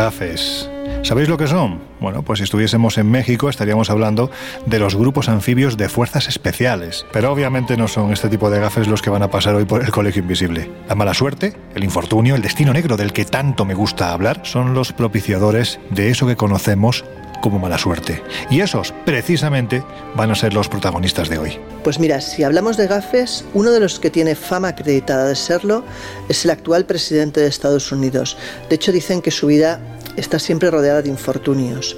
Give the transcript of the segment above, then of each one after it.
Gafes. ¿Sabéis lo que son? Bueno, pues si estuviésemos en México estaríamos hablando de los grupos anfibios de fuerzas especiales. Pero obviamente no son este tipo de gafes los que van a pasar hoy por el colegio invisible. La mala suerte, el infortunio, el destino negro del que tanto me gusta hablar, son los propiciadores de eso que conocemos como mala suerte. Y esos, precisamente, van a ser los protagonistas de hoy. Pues mira, si hablamos de gafes, uno de los que tiene fama acreditada de serlo es el actual presidente de Estados Unidos. De hecho, dicen que su vida está siempre rodeada de infortunios.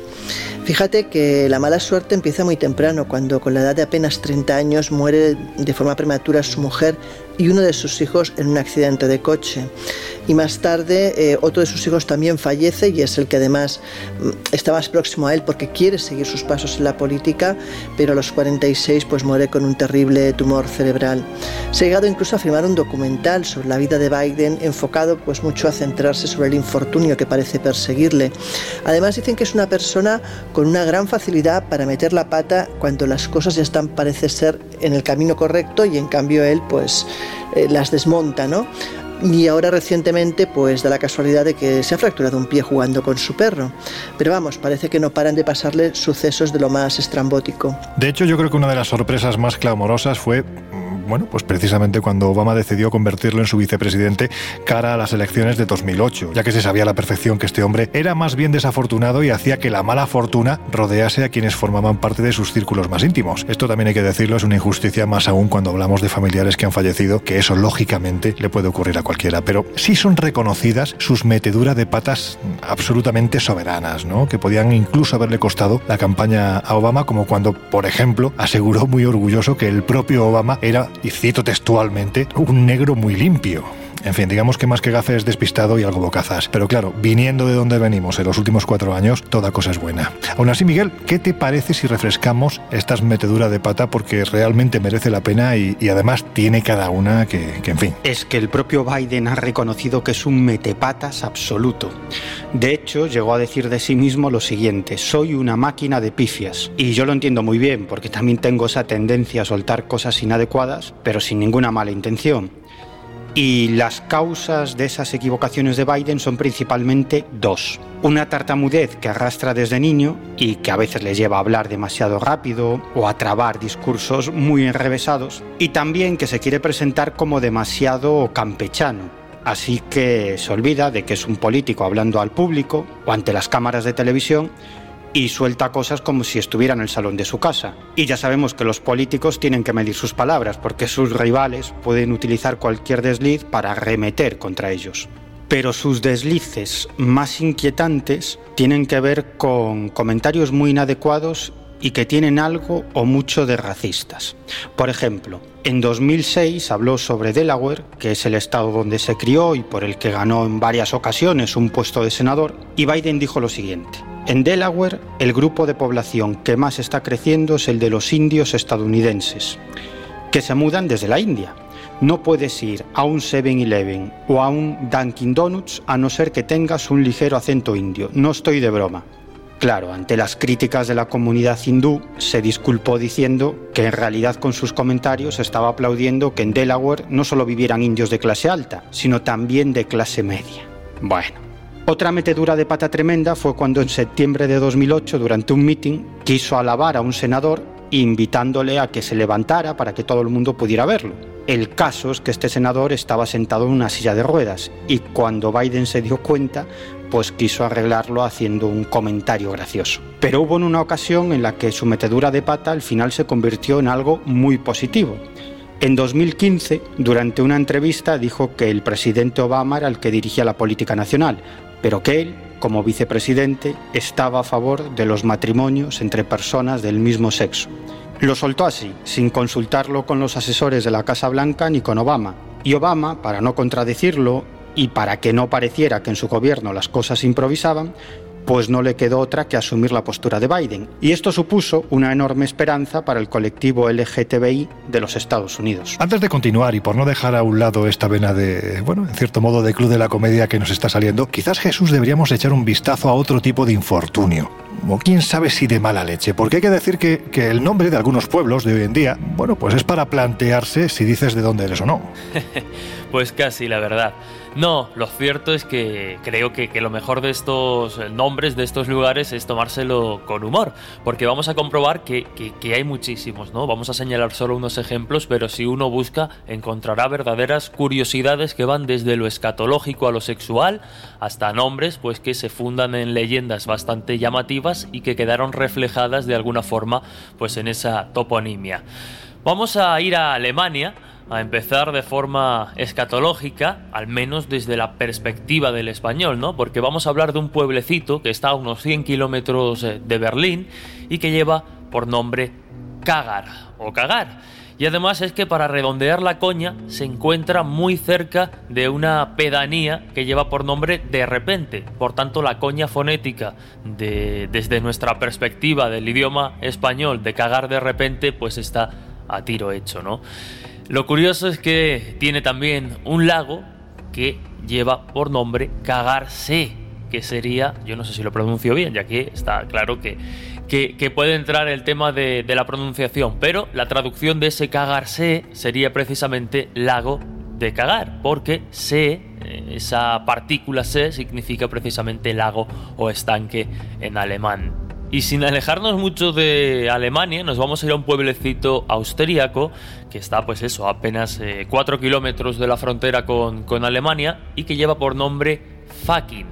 Fíjate que la mala suerte empieza muy temprano, cuando con la edad de apenas 30 años muere de forma prematura su mujer y uno de sus hijos en un accidente de coche. Y más tarde eh, otro de sus hijos también fallece y es el que además mm, está más próximo a él porque quiere seguir sus pasos en la política, pero a los 46 pues muere con un terrible tumor cerebral. Se ha llegado incluso a firmar un documental sobre la vida de Biden enfocado pues mucho a centrarse sobre el infortunio que parece perseguirle. Además dicen que es una persona con una gran facilidad para meter la pata cuando las cosas ya están parece ser en el camino correcto y en cambio él pues eh, las desmonta, ¿no? Y ahora recientemente pues da la casualidad de que se ha fracturado un pie jugando con su perro. Pero vamos, parece que no paran de pasarle sucesos de lo más estrambótico. De hecho, yo creo que una de las sorpresas más clamorosas fue bueno, pues precisamente cuando Obama decidió convertirlo en su vicepresidente cara a las elecciones de 2008, ya que se sabía a la perfección que este hombre era más bien desafortunado y hacía que la mala fortuna rodease a quienes formaban parte de sus círculos más íntimos. Esto también hay que decirlo, es una injusticia más aún cuando hablamos de familiares que han fallecido, que eso lógicamente le puede ocurrir a cualquiera, pero sí son reconocidas sus meteduras de patas absolutamente soberanas, ¿no? Que podían incluso haberle costado la campaña a Obama, como cuando, por ejemplo, aseguró muy orgulloso que el propio Obama era y cito textualmente, un negro muy limpio. En fin, digamos que más que gafes despistado y algo bocazas. Pero claro, viniendo de donde venimos en los últimos cuatro años, toda cosa es buena. Aún así, Miguel, ¿qué te parece si refrescamos estas meteduras de pata? Porque realmente merece la pena y, además tiene cada una que, que, en fin. Es que el propio Biden ha reconocido que es un metepatas absoluto. De hecho, llegó a decir de sí mismo lo siguiente, soy una máquina de pifias. Y yo lo entiendo muy bien, porque también tengo esa tendencia a soltar cosas inadecuadas, pero sin ninguna mala intención. Y las causas de esas equivocaciones de Biden son principalmente dos. Una tartamudez que arrastra desde niño y que a veces le lleva a hablar demasiado rápido o a trabar discursos muy enrevesados. Y también que se quiere presentar como demasiado campechano. Así que se olvida de que es un político hablando al público o ante las cámaras de televisión y suelta cosas como si estuviera en el salón de su casa. Y ya sabemos que los políticos tienen que medir sus palabras porque sus rivales pueden utilizar cualquier desliz para arremeter contra ellos. Pero sus deslices más inquietantes tienen que ver con comentarios muy inadecuados y que tienen algo o mucho de racistas. Por ejemplo, en 2006 habló sobre Delaware, que es el estado donde se crió y por el que ganó en varias ocasiones un puesto de senador, y Biden dijo lo siguiente. En Delaware, el grupo de población que más está creciendo es el de los indios estadounidenses, que se mudan desde la India. No puedes ir a un 7-Eleven o a un Dunkin' Donuts a no ser que tengas un ligero acento indio. No estoy de broma. Claro, ante las críticas de la comunidad hindú, se disculpó diciendo que en realidad con sus comentarios estaba aplaudiendo que en Delaware no solo vivieran indios de clase alta, sino también de clase media. Bueno, otra metedura de pata tremenda fue cuando en septiembre de 2008, durante un meeting, quiso alabar a un senador invitándole a que se levantara para que todo el mundo pudiera verlo. El caso es que este senador estaba sentado en una silla de ruedas y cuando Biden se dio cuenta, pues quiso arreglarlo haciendo un comentario gracioso. Pero hubo en una ocasión en la que su metedura de pata al final se convirtió en algo muy positivo. En 2015, durante una entrevista, dijo que el presidente Obama era el que dirigía la política nacional, pero que él, como vicepresidente, estaba a favor de los matrimonios entre personas del mismo sexo. Lo soltó así, sin consultarlo con los asesores de la Casa Blanca ni con Obama. Y Obama, para no contradecirlo y para que no pareciera que en su gobierno las cosas improvisaban, pues no le quedó otra que asumir la postura de Biden. Y esto supuso una enorme esperanza para el colectivo LGTBI de los Estados Unidos. Antes de continuar y por no dejar a un lado esta vena de, bueno, en cierto modo de club de la comedia que nos está saliendo, quizás Jesús deberíamos echar un vistazo a otro tipo de infortunio. o quién sabe si de mala leche, porque hay que decir que, que el nombre de algunos pueblos de hoy en día, bueno, pues es para plantearse si dices de dónde eres o no. pues casi, la verdad. No, lo cierto es que creo que, lo mejor de estos nombres, de estos lugares, es tomárselo con humor, porque vamos a comprobar que, que, hay muchísimos, ¿no? Vamos a señalar solo unos ejemplos, pero si uno busca, encontrará verdaderas curiosidades que van desde lo escatológico a lo sexual, hasta nombres, pues que se fundan en leyendas bastante llamativas y que quedaron reflejadas de alguna forma, pues en esa toponimia. Vamos a ir a Alemania, a empezar de forma escatológica, al menos desde la perspectiva del español, ¿no? Porque vamos a hablar de un pueblecito que está a unos 100 kilómetros eh, de Berlín y que lleva por nombre Cagar o Cagar. Y además es que para redondear la coña se encuentra muy cerca de una pedanía que lleva por nombre de repente. Por tanto, la coña fonética de, desde nuestra perspectiva del idioma español de cagar de repente pues está a tiro hecho, ¿no? Lo curioso es que tiene también un lago que lleva por nombre Cagarse, que sería, yo no sé si lo pronuncio bien, ya que está claro que, que, puede entrar el tema de, la pronunciación, pero la traducción de ese Cagarse sería precisamente lago de cagar, porque se, eh, esa partícula se significa precisamente lago o estanque en alemán. Y sin alejarnos mucho de Alemania, nos vamos a ir a un pueblecito austríaco que está, pues eso, a apenas 4 eh, kilómetros de la frontera con, con Alemania y que lleva por nombre Fakin.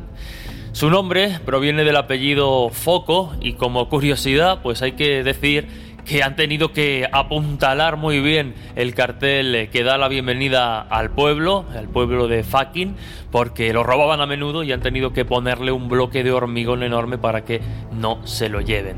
Su nombre proviene del apellido Foco y como curiosidad, pues hay que decir que han tenido que apuntalar muy bien el cartel que da la bienvenida al pueblo, al pueblo de Fakin, porque lo robaban a menudo y han tenido que ponerle un bloque de hormigón enorme para que no se lo lleven.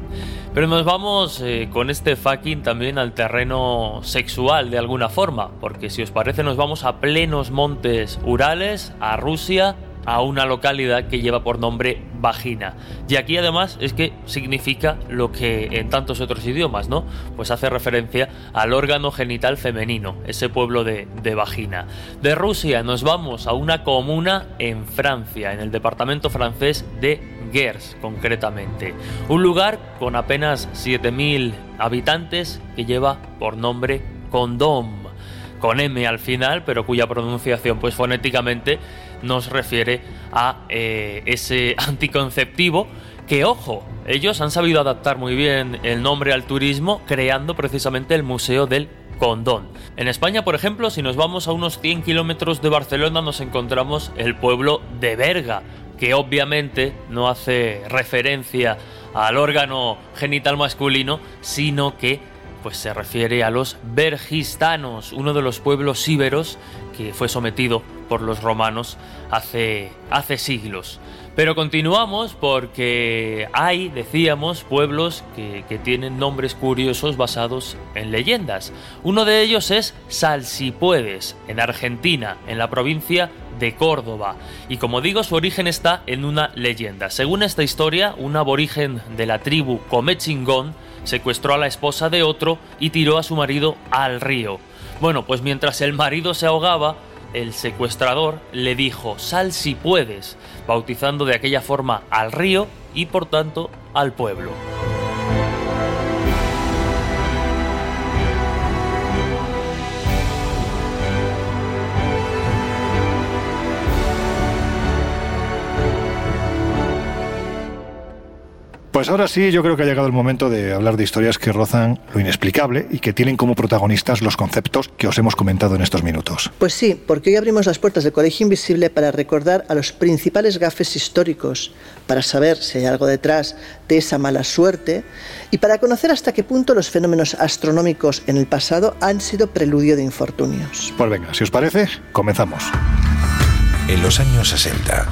Pero nos vamos eh, con este Fakin también al terreno sexual de alguna forma, porque si os parece nos vamos a plenos montes Urales, a Rusia, a una localidad que lleva por nombre vagina. Y aquí además es que significa lo que en tantos otros idiomas, ¿no? Pues hace referencia al órgano genital femenino, ese pueblo de, de vagina. De Rusia nos vamos a una comuna en Francia, en el departamento francés de Gers concretamente. Un lugar con apenas 7.000 habitantes que lleva por nombre Condom con M al final, pero cuya pronunciación pues fonéticamente nos refiere a eh, ese anticonceptivo que, ojo, ellos han sabido adaptar muy bien el nombre al turismo creando precisamente el Museo del Condón. En España, por ejemplo, si nos vamos a unos 100 kilómetros de Barcelona nos encontramos el pueblo de Berga, que obviamente no hace referencia al órgano genital masculino, sino que pues se refiere a los vergistanos, uno de los pueblos íberos que fue sometido por los romanos hace, hace siglos. Pero continuamos porque hay, decíamos, pueblos que, que, tienen nombres curiosos basados en leyendas. Uno de ellos es Salsipuedes, en Argentina, en la provincia de Córdoba. Y como digo, su origen está en una leyenda. Según esta historia, un aborigen de la tribu Comechingón secuestró a la esposa de otro y tiró a su marido al río. Bueno, pues mientras el marido se ahogaba, el secuestrador le dijo, sal si puedes, bautizando de aquella forma al río y por tanto al pueblo. Pues ahora sí, yo creo que ha llegado el momento de hablar de historias que rozan lo inexplicable y que tienen como protagonistas los conceptos que os hemos comentado en estos minutos. Pues sí, porque hoy abrimos las puertas del Colegio Invisible para recordar a los principales gafes históricos, para saber si hay algo detrás de esa mala suerte y para conocer hasta qué punto los fenómenos astronómicos en el pasado han sido preludio de infortunios. Pues venga, si os parece, comenzamos. En los años 60,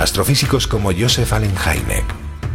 astrofísicos como Joseph Allen Hynek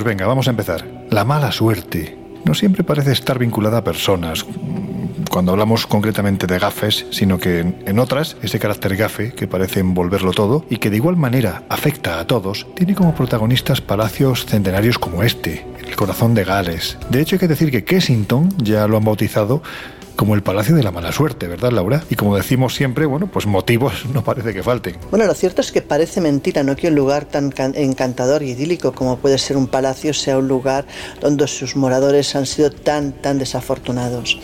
Pues venga, vamos a empezar. La mala suerte no siempre parece estar vinculada a personas, cuando hablamos concretamente de gafes, sino que en otras ese carácter gafe que parece envolverlo todo y que de igual manera afecta a todos, tiene como protagonistas palacios centenarios como este, el corazón de Gales. De hecho hay que decir que Kensington ya lo han bautizado como el Palacio de la Mala Suerte, ¿verdad, Laura? Y como decimos siempre, bueno, pues motivos no parece que falten. Bueno, lo cierto es que parece mentira, ¿no? Que un lugar tan encantador y idílico como puede ser un palacio sea un lugar donde sus moradores han sido tan, tan desafortunados.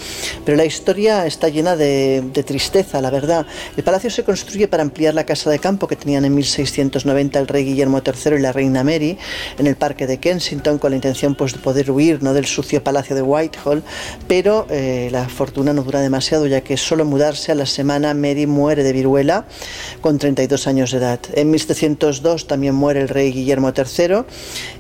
Pero la historia está llena de, de tristeza, la verdad. El palacio se construye para ampliar la casa de campo que tenían en 1690 el rey Guillermo III y la reina Mary en el parque de Kensington con la intención pues, de poder huir ¿no? del sucio palacio de Whitehall, pero eh, la fortuna no dura demasiado, ya que solo mudarse a la semana Mary muere de viruela con 32 años de edad. En 1702 también muere el rey Guillermo III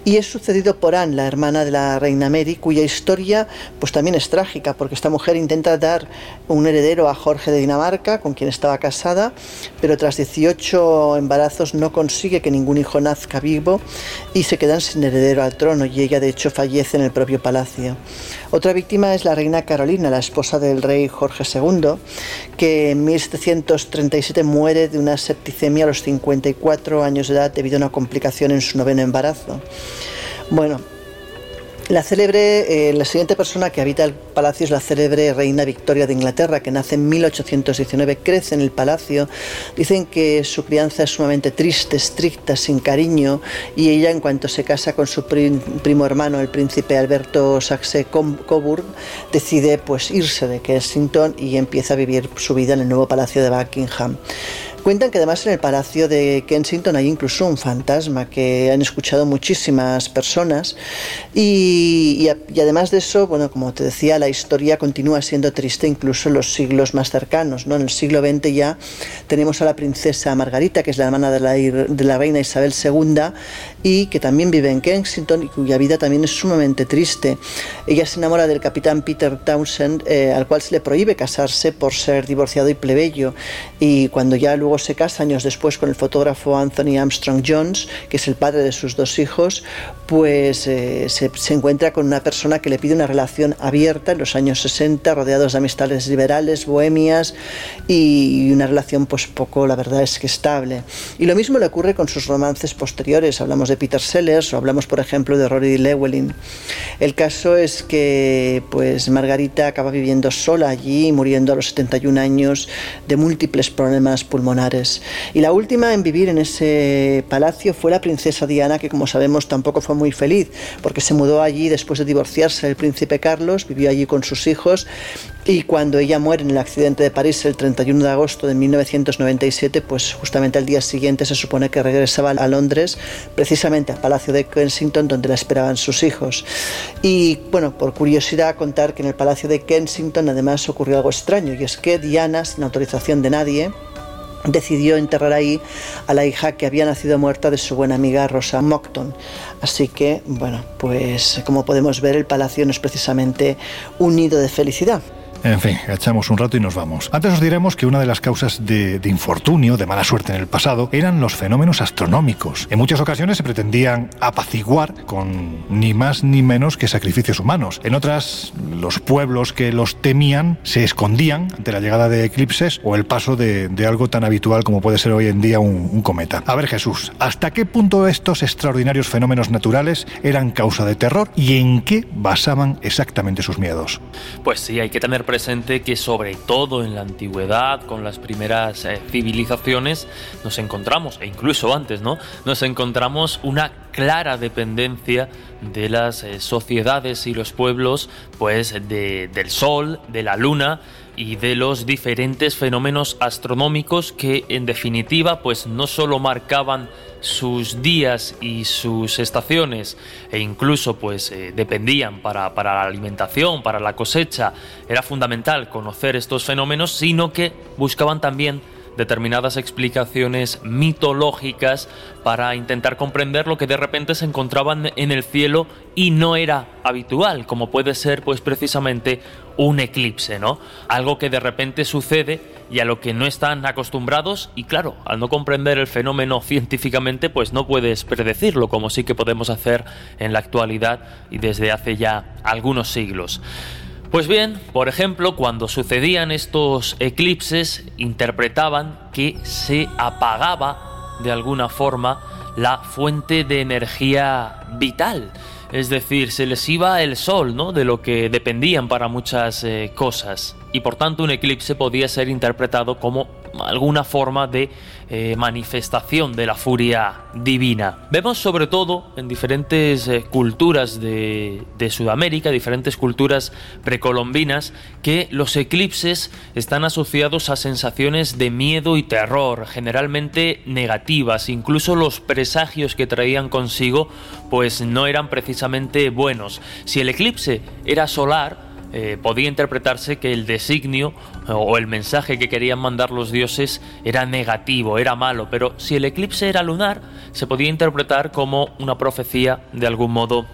y es sucedido por Anne, la hermana de la reina Mary, cuya historia pues también es trágica, porque esta mujer intenta dar un heredero a Jorge de Dinamarca, con quien estaba casada, pero tras 18 embarazos no consigue que ningún hijo nazca vivo y se quedan sin heredero al trono y ella de hecho fallece en el propio palacio. Otra víctima es la reina Carolina, la esposa del rey Jorge II, que en 1737 muere de una septicemia a los 54 años de edad debido a una complicación en su noveno embarazo. Bueno, la célebre, eh, la siguiente persona que habita el palacio es la célebre reina Victoria de Inglaterra, que nace en 1819, crece en el palacio. Dicen que su crianza es sumamente triste, estricta, sin cariño, y ella, en cuanto se casa con su primo hermano, el príncipe Alberto Saxe-Coburg, decide pues irse de Kensington y empieza a vivir su vida en el nuevo palacio de Buckingham. Cuentan que además en el Palacio de Kensington hay incluso un fantasma que han escuchado muchísimas personas y, además de eso, bueno, como te decía, la historia continúa siendo triste incluso en los siglos más cercanos. ¿no? En el siglo XX ya tenemos a la princesa Margarita, que es la hermana de la, de la reina Isabel II y que también vive en Kensington y cuya vida también es sumamente triste. Ella se enamora del capitán Peter Townsend, eh, al cual se le prohíbe casarse por ser divorciado y plebeyo y cuando ya luego se casa años después con el fotógrafo Anthony Armstrong Jones, que es el padre de sus dos hijos, pues eh, se, encuentra con una persona que le pide una relación abierta en los años 60, rodeados de amistades liberales, bohemias y una relación pues poco, la verdad es que estable. Y lo mismo le ocurre con sus romances posteriores, hablamos de Peter Sellers o hablamos por ejemplo de Rory Llewellyn. El caso es que pues Margarita acaba viviendo sola allí, muriendo a los 71 años de múltiples problemas pulmonares y la última en vivir en ese palacio fue la princesa Diana, que como sabemos tampoco fue muy feliz, porque se mudó allí después de divorciarse del príncipe Carlos, vivió allí con sus hijos y cuando ella muere en el accidente de París el 31 de agosto de 1997, pues justamente al día siguiente se supone que regresaba a Londres, precisamente al Palacio de Kensington, donde la esperaban sus hijos. Y bueno, por curiosidad contar que en el Palacio de Kensington además ocurrió algo extraño, y es que Diana, sin autorización de nadie, decidió enterrar ahí a la hija que había nacido muerta de su buena amiga Rosa Mockton. Así que, bueno, pues como podemos ver, el palacio no es precisamente un nido de felicidad. En fin, echamos un rato y nos vamos. Antes os diremos que una de las causas de, infortunio, de mala suerte en el pasado, eran los fenómenos astronómicos. En muchas ocasiones se pretendían apaciguar con ni más ni menos que sacrificios humanos. En otras, los pueblos que los temían se escondían ante la llegada de eclipses o el paso de, algo tan habitual como puede ser hoy en día un, un cometa. A ver Jesús, ¿hasta qué punto estos extraordinarios fenómenos naturales eran causa de terror y en qué basaban exactamente sus miedos? Pues sí, hay que tener presente que sobre todo en la antigüedad, con las primeras eh, civilizaciones, nos encontramos, e incluso antes, ¿no? Nos encontramos una clara dependencia de las eh, sociedades y los pueblos, pues del Sol, de la Luna y de los diferentes fenómenos astronómicos que en definitiva pues no solo marcaban sus días y sus estaciones e incluso pues eh, dependían para, para la alimentación, para la cosecha, era fundamental conocer estos fenómenos, sino que buscaban también determinadas explicaciones mitológicas para intentar comprender lo que de repente se encontraban en el cielo y no era habitual, como puede ser pues precisamente un eclipse, ¿no? Algo que de repente sucede y a lo que no están acostumbrados y claro, al no comprender el fenómeno científicamente pues no puedes predecirlo como sí que podemos hacer en la actualidad y desde hace ya algunos siglos. Pues bien, por ejemplo, cuando sucedían estos eclipses, interpretaban que se apagaba de alguna forma la fuente de energía vital. Es decir, se les iba el sol, ¿no? De lo que dependían para muchas eh, cosas. Y por tanto un eclipse podía ser interpretado como alguna forma de eh, manifestación de la furia divina. Vemos sobre todo en diferentes eh, culturas de, de, Sudamérica, diferentes culturas precolombinas, que los eclipses están asociados a sensaciones de miedo y terror, generalmente negativas, incluso los presagios que traían consigo pues no eran precisamente buenos. Si el eclipse era solar, eh, podía interpretarse que el designio o el mensaje que querían mandar los dioses era negativo, era malo, pero si el eclipse era lunar, se podía interpretar como una profecía de algún modo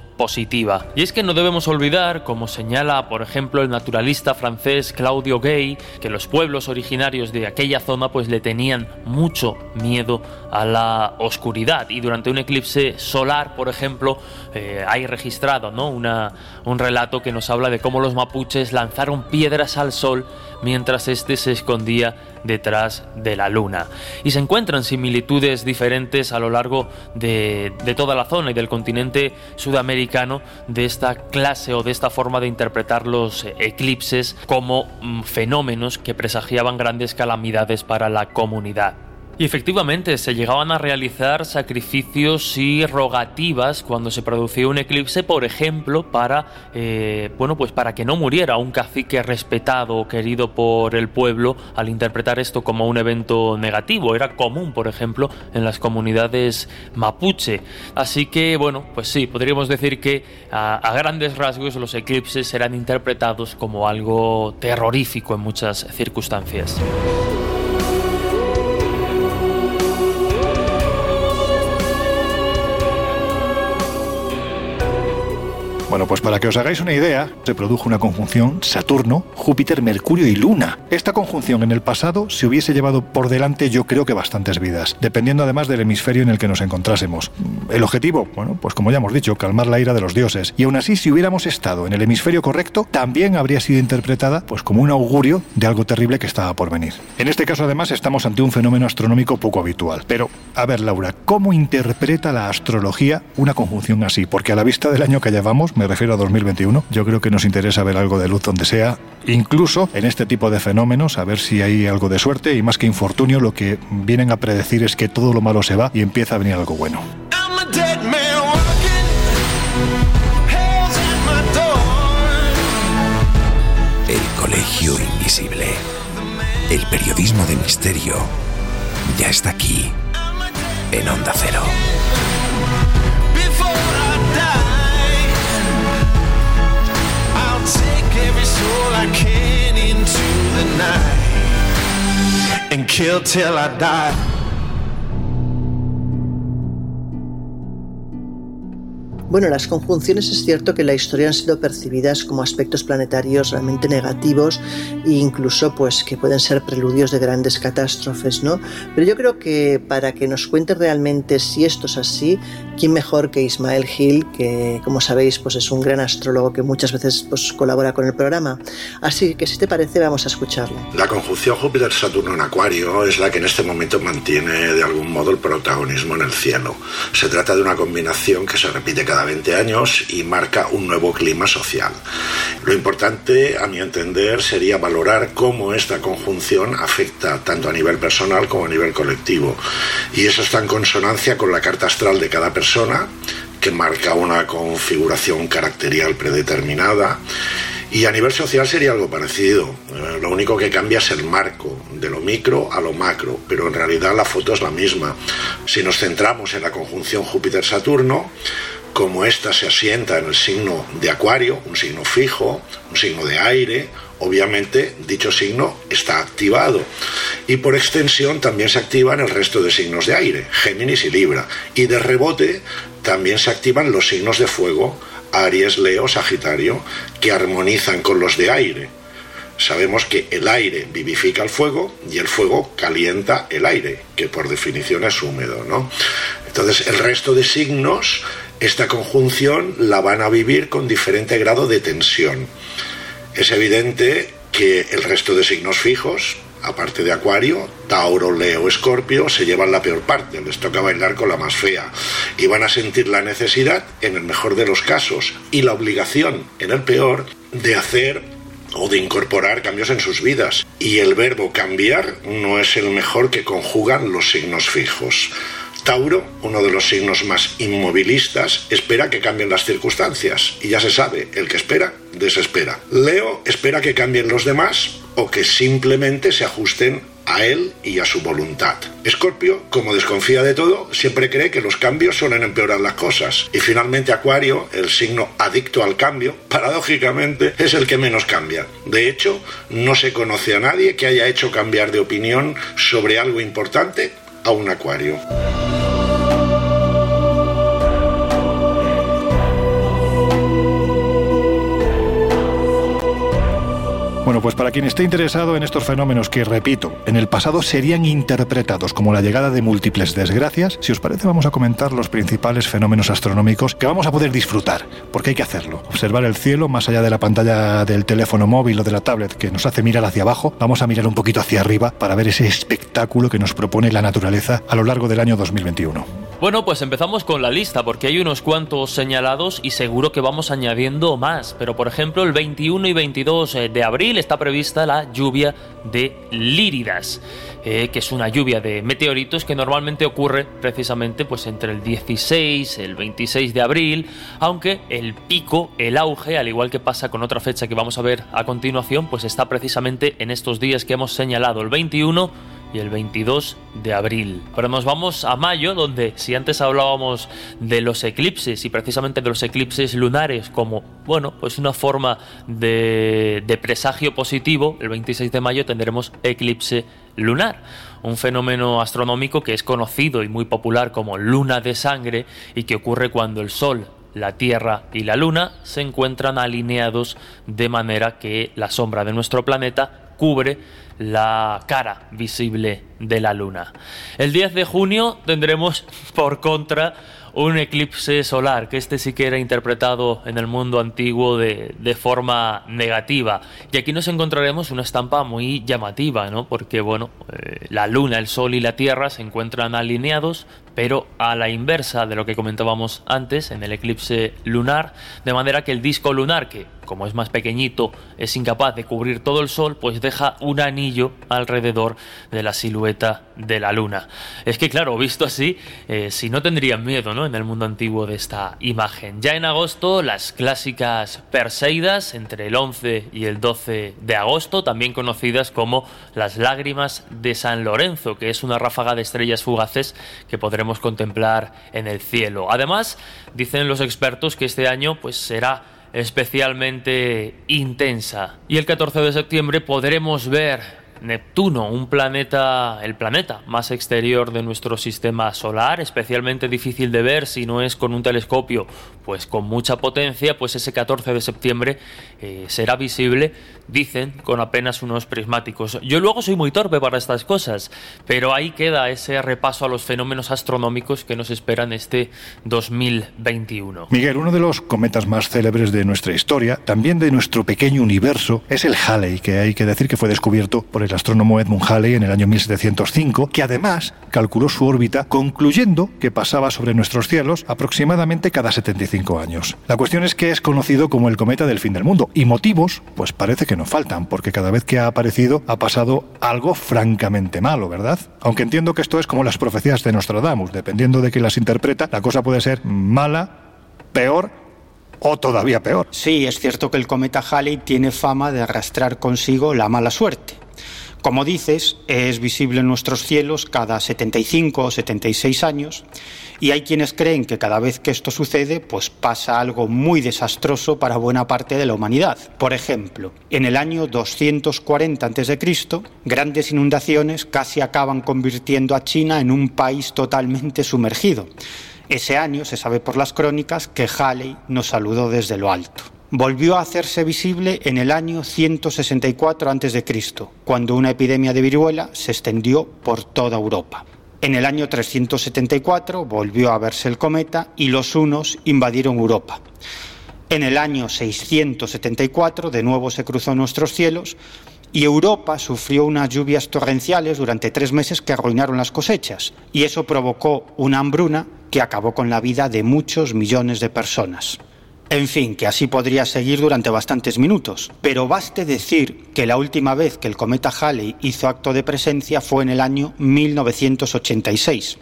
Y es que no debemos olvidar, como señala por ejemplo el naturalista francés Claudio Gay, que los pueblos originarios de aquella zona pues le tenían mucho miedo a la oscuridad y durante un eclipse solar, por ejemplo, eh, hay registrado ¿no? Un relato que nos habla de cómo los mapuches lanzaron piedras al sol mientras éste se escondía detrás de la luna. Y se encuentran similitudes diferentes a lo largo de, de, toda la zona y del continente sudamericano de esta clase o de esta forma de interpretar los eclipses como mm, fenómenos que presagiaban grandes calamidades para la comunidad. Y efectivamente se llegaban a realizar sacrificios y rogativas cuando se producía un eclipse, por ejemplo, para eh, bueno pues para que no muriera un cacique respetado o querido por el pueblo al interpretar esto como un evento negativo. Era común, por ejemplo, en las comunidades mapuche. Así que bueno, pues sí, podríamos decir que a, a grandes rasgos los eclipses eran interpretados como algo terrorífico en muchas circunstancias. Bueno, pues para que os hagáis una idea, se produjo una conjunción Saturno, Júpiter, Mercurio y Luna. Esta conjunción en el pasado se hubiese llevado por delante yo creo que bastantes vidas, dependiendo además del hemisferio en el que nos encontrásemos. El objetivo, bueno, pues como ya hemos dicho, calmar la ira de los dioses. Y aún así, si hubiéramos estado en el hemisferio correcto, también habría sido interpretada pues como un augurio de algo terrible que estaba por venir. En este caso además estamos ante un fenómeno astronómico poco habitual. Pero, a ver Laura, ¿cómo interpreta la astrología una conjunción así? Porque a la vista del año que llevamos, me refiero a 2021, yo creo que nos interesa ver algo de luz donde sea, incluso en este tipo de fenómenos, a ver si hay algo de suerte y más que infortunio, lo que vienen a predecir es que todo lo malo se va y empieza a venir algo bueno. El Colegio Invisible. El periodismo de misterio ya está aquí, en Onda Cero. And kill till I die. Bueno, las conjunciones es cierto que la historia han sido percibidas como aspectos planetarios realmente negativos e incluso pues que pueden ser preludios de grandes catástrofes, ¿no? Pero yo creo que para que nos cuente realmente si esto es así, quién mejor que Ismael Gil, que como sabéis pues es un gran astrólogo que muchas veces pues colabora con el programa. Así que si te parece vamos a escucharlo. La conjunción Júpiter-Saturno en Acuario es la que en este momento mantiene de algún modo el protagonismo en el cielo. Se trata de una combinación que se repite cada cada 20 años y marca un nuevo clima social. Lo importante, a mi entender, sería valorar cómo esta conjunción afecta tanto a nivel personal como a nivel colectivo. Y eso está en consonancia con la carta astral de cada persona, que marca una configuración caracterial predeterminada y a nivel social sería algo parecido. Eh, lo único que cambia es el marco, de lo micro a lo macro, pero en realidad la foto es la misma. Si nos centramos en la conjunción Júpiter-Saturno, como ésta se asienta en el signo de Acuario, un signo fijo, un signo de aire, obviamente dicho signo está activado. Y por extensión también se activan el resto de signos de aire, Géminis y Libra. Y de rebote también se activan los signos de fuego, Aries, Leo, Sagitario, que armonizan con los de aire. Sabemos que el aire vivifica el fuego y el fuego calienta el aire, que por definición es húmedo, ¿no? Entonces, el resto de signos, esta conjunción la van a vivir con diferente grado de tensión. Es evidente que el resto de signos fijos, aparte de Acuario, Tauro, Leo, Escorpio, se llevan la peor parte, les toca bailar con la más fea y van a sentir la necesidad, en el mejor de los casos, y la obligación, en el peor, de hacer o de incorporar cambios en sus vidas. Y el verbo cambiar no es el mejor que conjugan los signos fijos. Tauro, uno de los signos más inmovilistas, espera que cambien las circunstancias. Y ya se sabe, el que espera, desespera. Leo espera que cambien los demás o que simplemente se ajusten a él y a su voluntad. Escorpio, como desconfía de todo, siempre cree que los cambios suelen empeorar las cosas. Y finalmente Acuario, el signo adicto al cambio, paradójicamente es el que menos cambia. De hecho, no se conoce a nadie que haya hecho cambiar de opinión sobre algo importante a un Acuario. Bueno, pues para quien esté interesado en estos fenómenos que, repito, en el pasado serían interpretados como la llegada de múltiples desgracias, si os parece vamos a comentar los principales fenómenos astronómicos que vamos a poder disfrutar, porque hay que hacerlo. Observar el cielo más allá de la pantalla del teléfono móvil o de la tablet que nos hace mirar hacia abajo, vamos a mirar un poquito hacia arriba para ver ese espectáculo que nos propone la naturaleza a lo largo del año 2021. Bueno, pues empezamos con la lista porque hay unos cuantos señalados y seguro que vamos añadiendo más. Pero por ejemplo, el 21 y 22 eh, de abril está prevista la lluvia de Líridas, eh, que es una lluvia de meteoritos que normalmente ocurre precisamente pues entre el 16 el 26 de abril, aunque el pico, el auge, al igual que pasa con otra fecha que vamos a ver a continuación, pues está precisamente en estos días que hemos señalado, el 21 y el 22 de abril. Pero nos vamos a mayo, donde si antes hablábamos de los eclipses y precisamente de los eclipses lunares como, bueno, pues una forma de, de presagio positivo, el 26 de mayo tendremos eclipse lunar, un fenómeno astronómico que es conocido y muy popular como luna de sangre y que ocurre cuando el Sol la Tierra y la Luna se encuentran alineados de manera que la sombra de nuestro planeta cubre la cara visible de la luna. El 10 de junio tendremos por contra un eclipse solar, que este sí que era interpretado en el mundo antiguo de, forma negativa. Y aquí nos encontraremos una estampa muy llamativa, ¿no? Porque, bueno, eh, la luna, el sol y la tierra se encuentran alineados, pero a la inversa de lo que comentábamos antes en el eclipse lunar, de manera que el disco lunar, que como es más pequeñito, es incapaz de cubrir todo el sol, pues deja un anillo alrededor de la silueta de la luna. Es que claro, visto así, eh, si no tendrían miedo, ¿no? En el mundo antiguo de esta imagen. Ya en agosto, las clásicas Perseidas, entre el 11 y el 12 de agosto, también conocidas como las lágrimas de San Lorenzo, que es una ráfaga de estrellas fugaces que podremos contemplar en el cielo. Además, dicen los expertos que este año pues será especialmente intensa. Y el 14 de septiembre podremos ver Neptuno, un planeta, el planeta más exterior de nuestro sistema solar, especialmente difícil de ver si no es con un telescopio, pues con mucha potencia, pues ese 14 de septiembre eh, será visible, dicen, con apenas unos prismáticos. Yo luego soy muy torpe para estas cosas, pero ahí queda ese repaso a los fenómenos astronómicos que nos esperan este 2021. Miguel, uno de los cometas más célebres de nuestra historia, también de nuestro pequeño universo, es el Halley, que hay que decir que fue descubierto por el del astrónomo Edmund Halley en el año 1705, que además calculó su órbita concluyendo que pasaba sobre nuestros cielos aproximadamente cada 75 años. La cuestión es que es conocido como el cometa del fin del mundo y motivos pues parece que no faltan, porque cada vez que ha aparecido ha pasado algo francamente malo, ¿verdad? Aunque entiendo que esto es como las profecías de Nostradamus, dependiendo de quién las interpreta, la cosa puede ser mala, peor o todavía peor. Sí, es cierto que el cometa Halley tiene fama de arrastrar consigo la mala suerte. Como dices, es visible en nuestros cielos cada 75 o 76 años y hay quienes creen que cada vez que esto sucede, pues pasa algo muy desastroso para buena parte de la humanidad. Por ejemplo, en el año 240 a.C., grandes inundaciones casi acaban convirtiendo a China en un país totalmente sumergido. Ese año se sabe por las crónicas que Halley nos saludó desde lo alto volvió a hacerse visible en el año 164 a.C., cuando una epidemia de viruela se extendió por toda Europa. En el año 374 volvió a verse el cometa y los hunos invadieron Europa. En el año 674 de nuevo se cruzó nuestros cielos y Europa sufrió unas lluvias torrenciales durante tres meses que arruinaron las cosechas y eso provocó una hambruna que acabó con la vida de muchos millones de personas. En fin, que así podría seguir durante bastantes minutos, pero baste decir que la última vez que el cometa Halley hizo acto de presencia fue en el año 1986.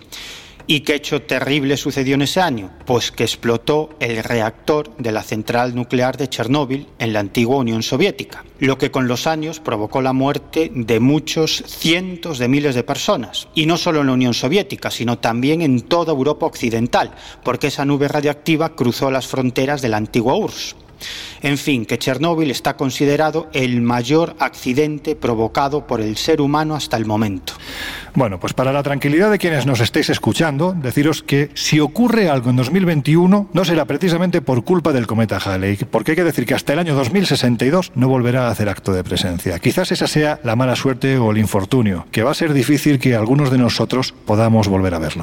¿Y qué hecho terrible sucedió en ese año? Pues que explotó el reactor de la central nuclear de Chernóbil en la antigua Unión Soviética, lo que con los años provocó la muerte de muchos cientos de miles de personas. Y no solo en la Unión Soviética, sino también en toda Europa occidental, porque esa nube radiactiva cruzó las fronteras de la antigua URSS. En fin, que Chernóbil está considerado el mayor accidente provocado por el ser humano hasta el momento. Bueno, pues para la tranquilidad de quienes nos estéis escuchando, deciros que si ocurre algo en 2021 no será precisamente por culpa del cometa Halley, porque hay que decir que hasta el año 2062 no volverá a hacer acto de presencia. Quizás esa sea la mala suerte o el infortunio, que va a ser difícil que algunos de nosotros podamos volver a verlo.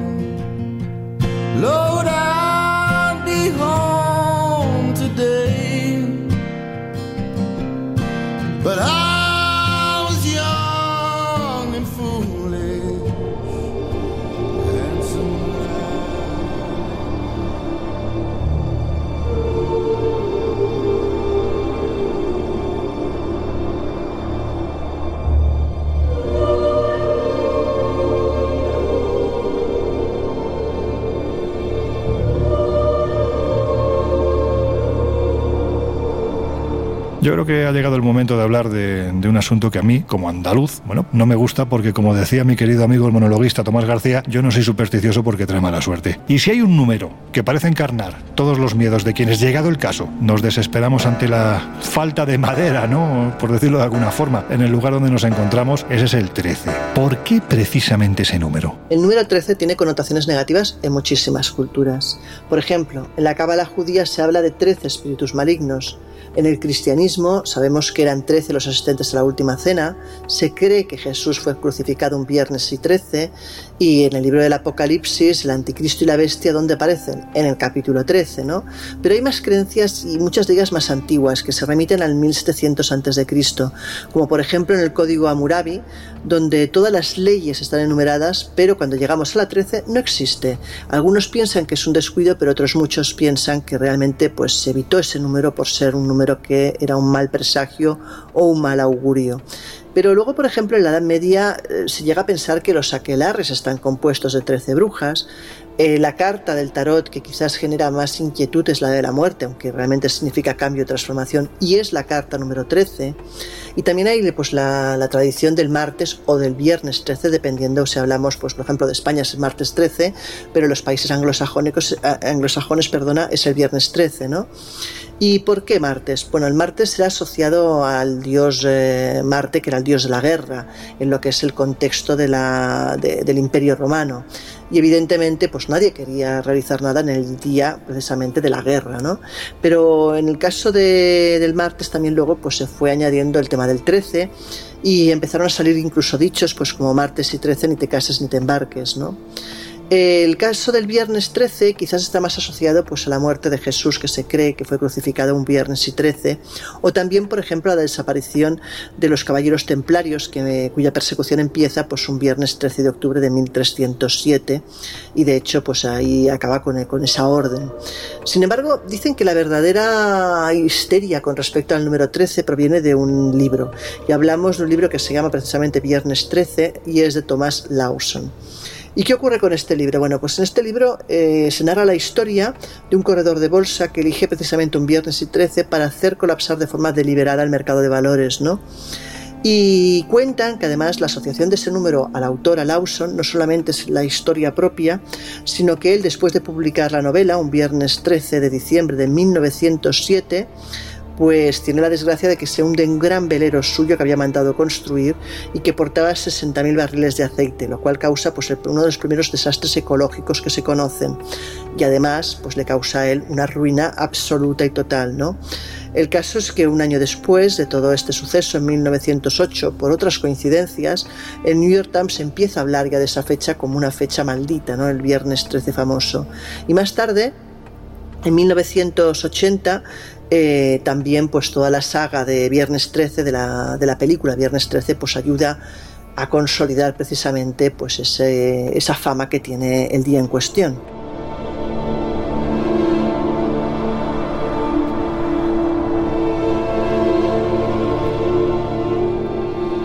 Lord, I'll be home today. But I Yo creo que ha llegado el momento de hablar de, un asunto que a mí, como andaluz, bueno, no me gusta porque, como decía mi querido amigo el monologuista Tomás García, yo no soy supersticioso porque trae mala suerte. Y si hay un número que parece encarnar todos los miedos de quienes, llegado el caso, nos desesperamos ante la falta de madera, ¿no? Por decirlo de alguna forma, en el lugar donde nos encontramos, ese es el 13. ¿Por qué precisamente ese número? El número 13 tiene connotaciones negativas en muchísimas culturas. Por ejemplo, en la cábala judía se habla de 13 espíritus malignos. En el cristianismo sabemos que eran 13 los asistentes a la última cena, se cree que Jesús fue crucificado un viernes y 13, y en el libro del Apocalipsis, el anticristo y la bestia, ¿dónde aparecen? En el capítulo 13, ¿no? Pero hay más creencias y muchas de ellas más antiguas que se remiten al 1700 a.C., como por ejemplo en el código Hammurabi, donde todas las leyes están enumeradas, pero cuando llegamos a la 13 no existe. Algunos piensan que es un descuido, pero otros muchos piensan que realmente pues se evitó ese número por ser un número que era un mal presagio o un mal augurio. Pero luego, por ejemplo, en la Edad Media eh, se llega a pensar que los aquelarres están compuestos de 13 brujas, Eh, la carta del tarot que quizás genera más inquietud es la de la muerte, aunque realmente significa cambio, transformación, y es la carta número 13. Y también hay pues, la, tradición del martes o del viernes 13, dependiendo si hablamos, pues, por ejemplo, de España es el martes 13, pero en los países anglosajónicos, eh, anglosajones perdona, es el viernes 13. ¿no? ¿Y por qué martes? Bueno, el martes será asociado al dios eh, Marte, que era el dios de la guerra, en lo que es el contexto del Imperio Romano y evidentemente pues nadie quería realizar nada en el día precisamente de la guerra, ¿no? Pero en el caso de, del martes también luego pues se fue añadiendo el tema del 13 y empezaron a salir incluso dichos pues como martes y 13 ni te cases ni te embarques, ¿no? El caso del viernes 13 quizás está más asociado pues, a la muerte de Jesús, que se cree que fue crucificado un viernes y 13, o también, por ejemplo, a la desaparición de los caballeros templarios, cuya persecución empieza pues, un viernes 13 de octubre de 1307, y de hecho pues, ahí acaba con, con esa orden. Sin embargo, dicen que la verdadera histeria con respecto al número 13 proviene de un libro, y hablamos de un libro que se llama precisamente Viernes 13 y es de Thomas Lawson. ¿Y qué ocurre con este libro? Bueno, pues en este libro eh, se narra la historia de un corredor de bolsa que elige precisamente un viernes y 13 para hacer colapsar de forma deliberada el mercado de valores, ¿no? Y cuentan que además la asociación de ese número al autor, a Lawson, no solamente es la historia propia, sino que él, después de publicar la novela, un viernes 13 de diciembre de 1907, pues tiene la desgracia de que se hunde un gran velero suyo que había mandado construir y que portaba 60.000 barriles de aceite, lo cual causa pues, uno de los primeros desastres ecológicos que se conocen y además pues, le causa a él una ruina absoluta y total. ¿no? El caso es que un año después de todo este suceso, en 1908, por otras coincidencias, el New York Times empieza a hablar ya de esa fecha como una fecha maldita, ¿no? el viernes 13 famoso. Y más tarde, en 1980, eh, también pues toda la saga de Viernes 13 de la, de la película Viernes 13 pues ayuda a consolidar precisamente pues esa fama que tiene el día en cuestión.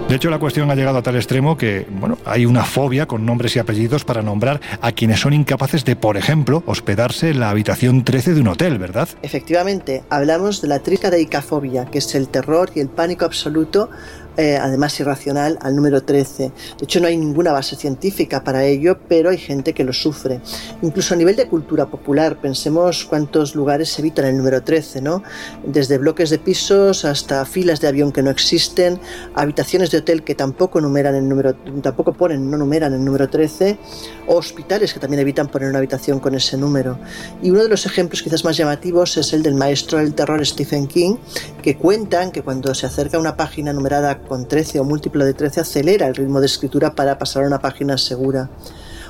De hecho, la cuestión ha llegado a tal extremo que, bueno, hay una fobia con nombres y apellidos para nombrar a quienes son incapaces de, por ejemplo, hospedarse en la habitación 13 de un hotel, ¿verdad? Efectivamente, hablamos de la tricadeicafobia, que es el terror y el pánico absoluto eh, además irracional, al número 13. De hecho, no hay ninguna base científica para ello, pero hay gente que lo sufre. Incluso a nivel de cultura popular, pensemos cuántos lugares evitan el número 13, ¿no? Desde bloques de pisos hasta filas de avión que no existen, habitaciones de hotel que tampoco numeran el número, tampoco ponen, no numeran el número 13, o hospitales que también evitan poner una habitación con ese número. Y uno de los ejemplos quizás más llamativos es el del maestro del terror Stephen King, que cuentan que cuando se acerca a una página numerada con 13 o múltiplo de 13 acelera el ritmo de escritura para pasar a una página segura.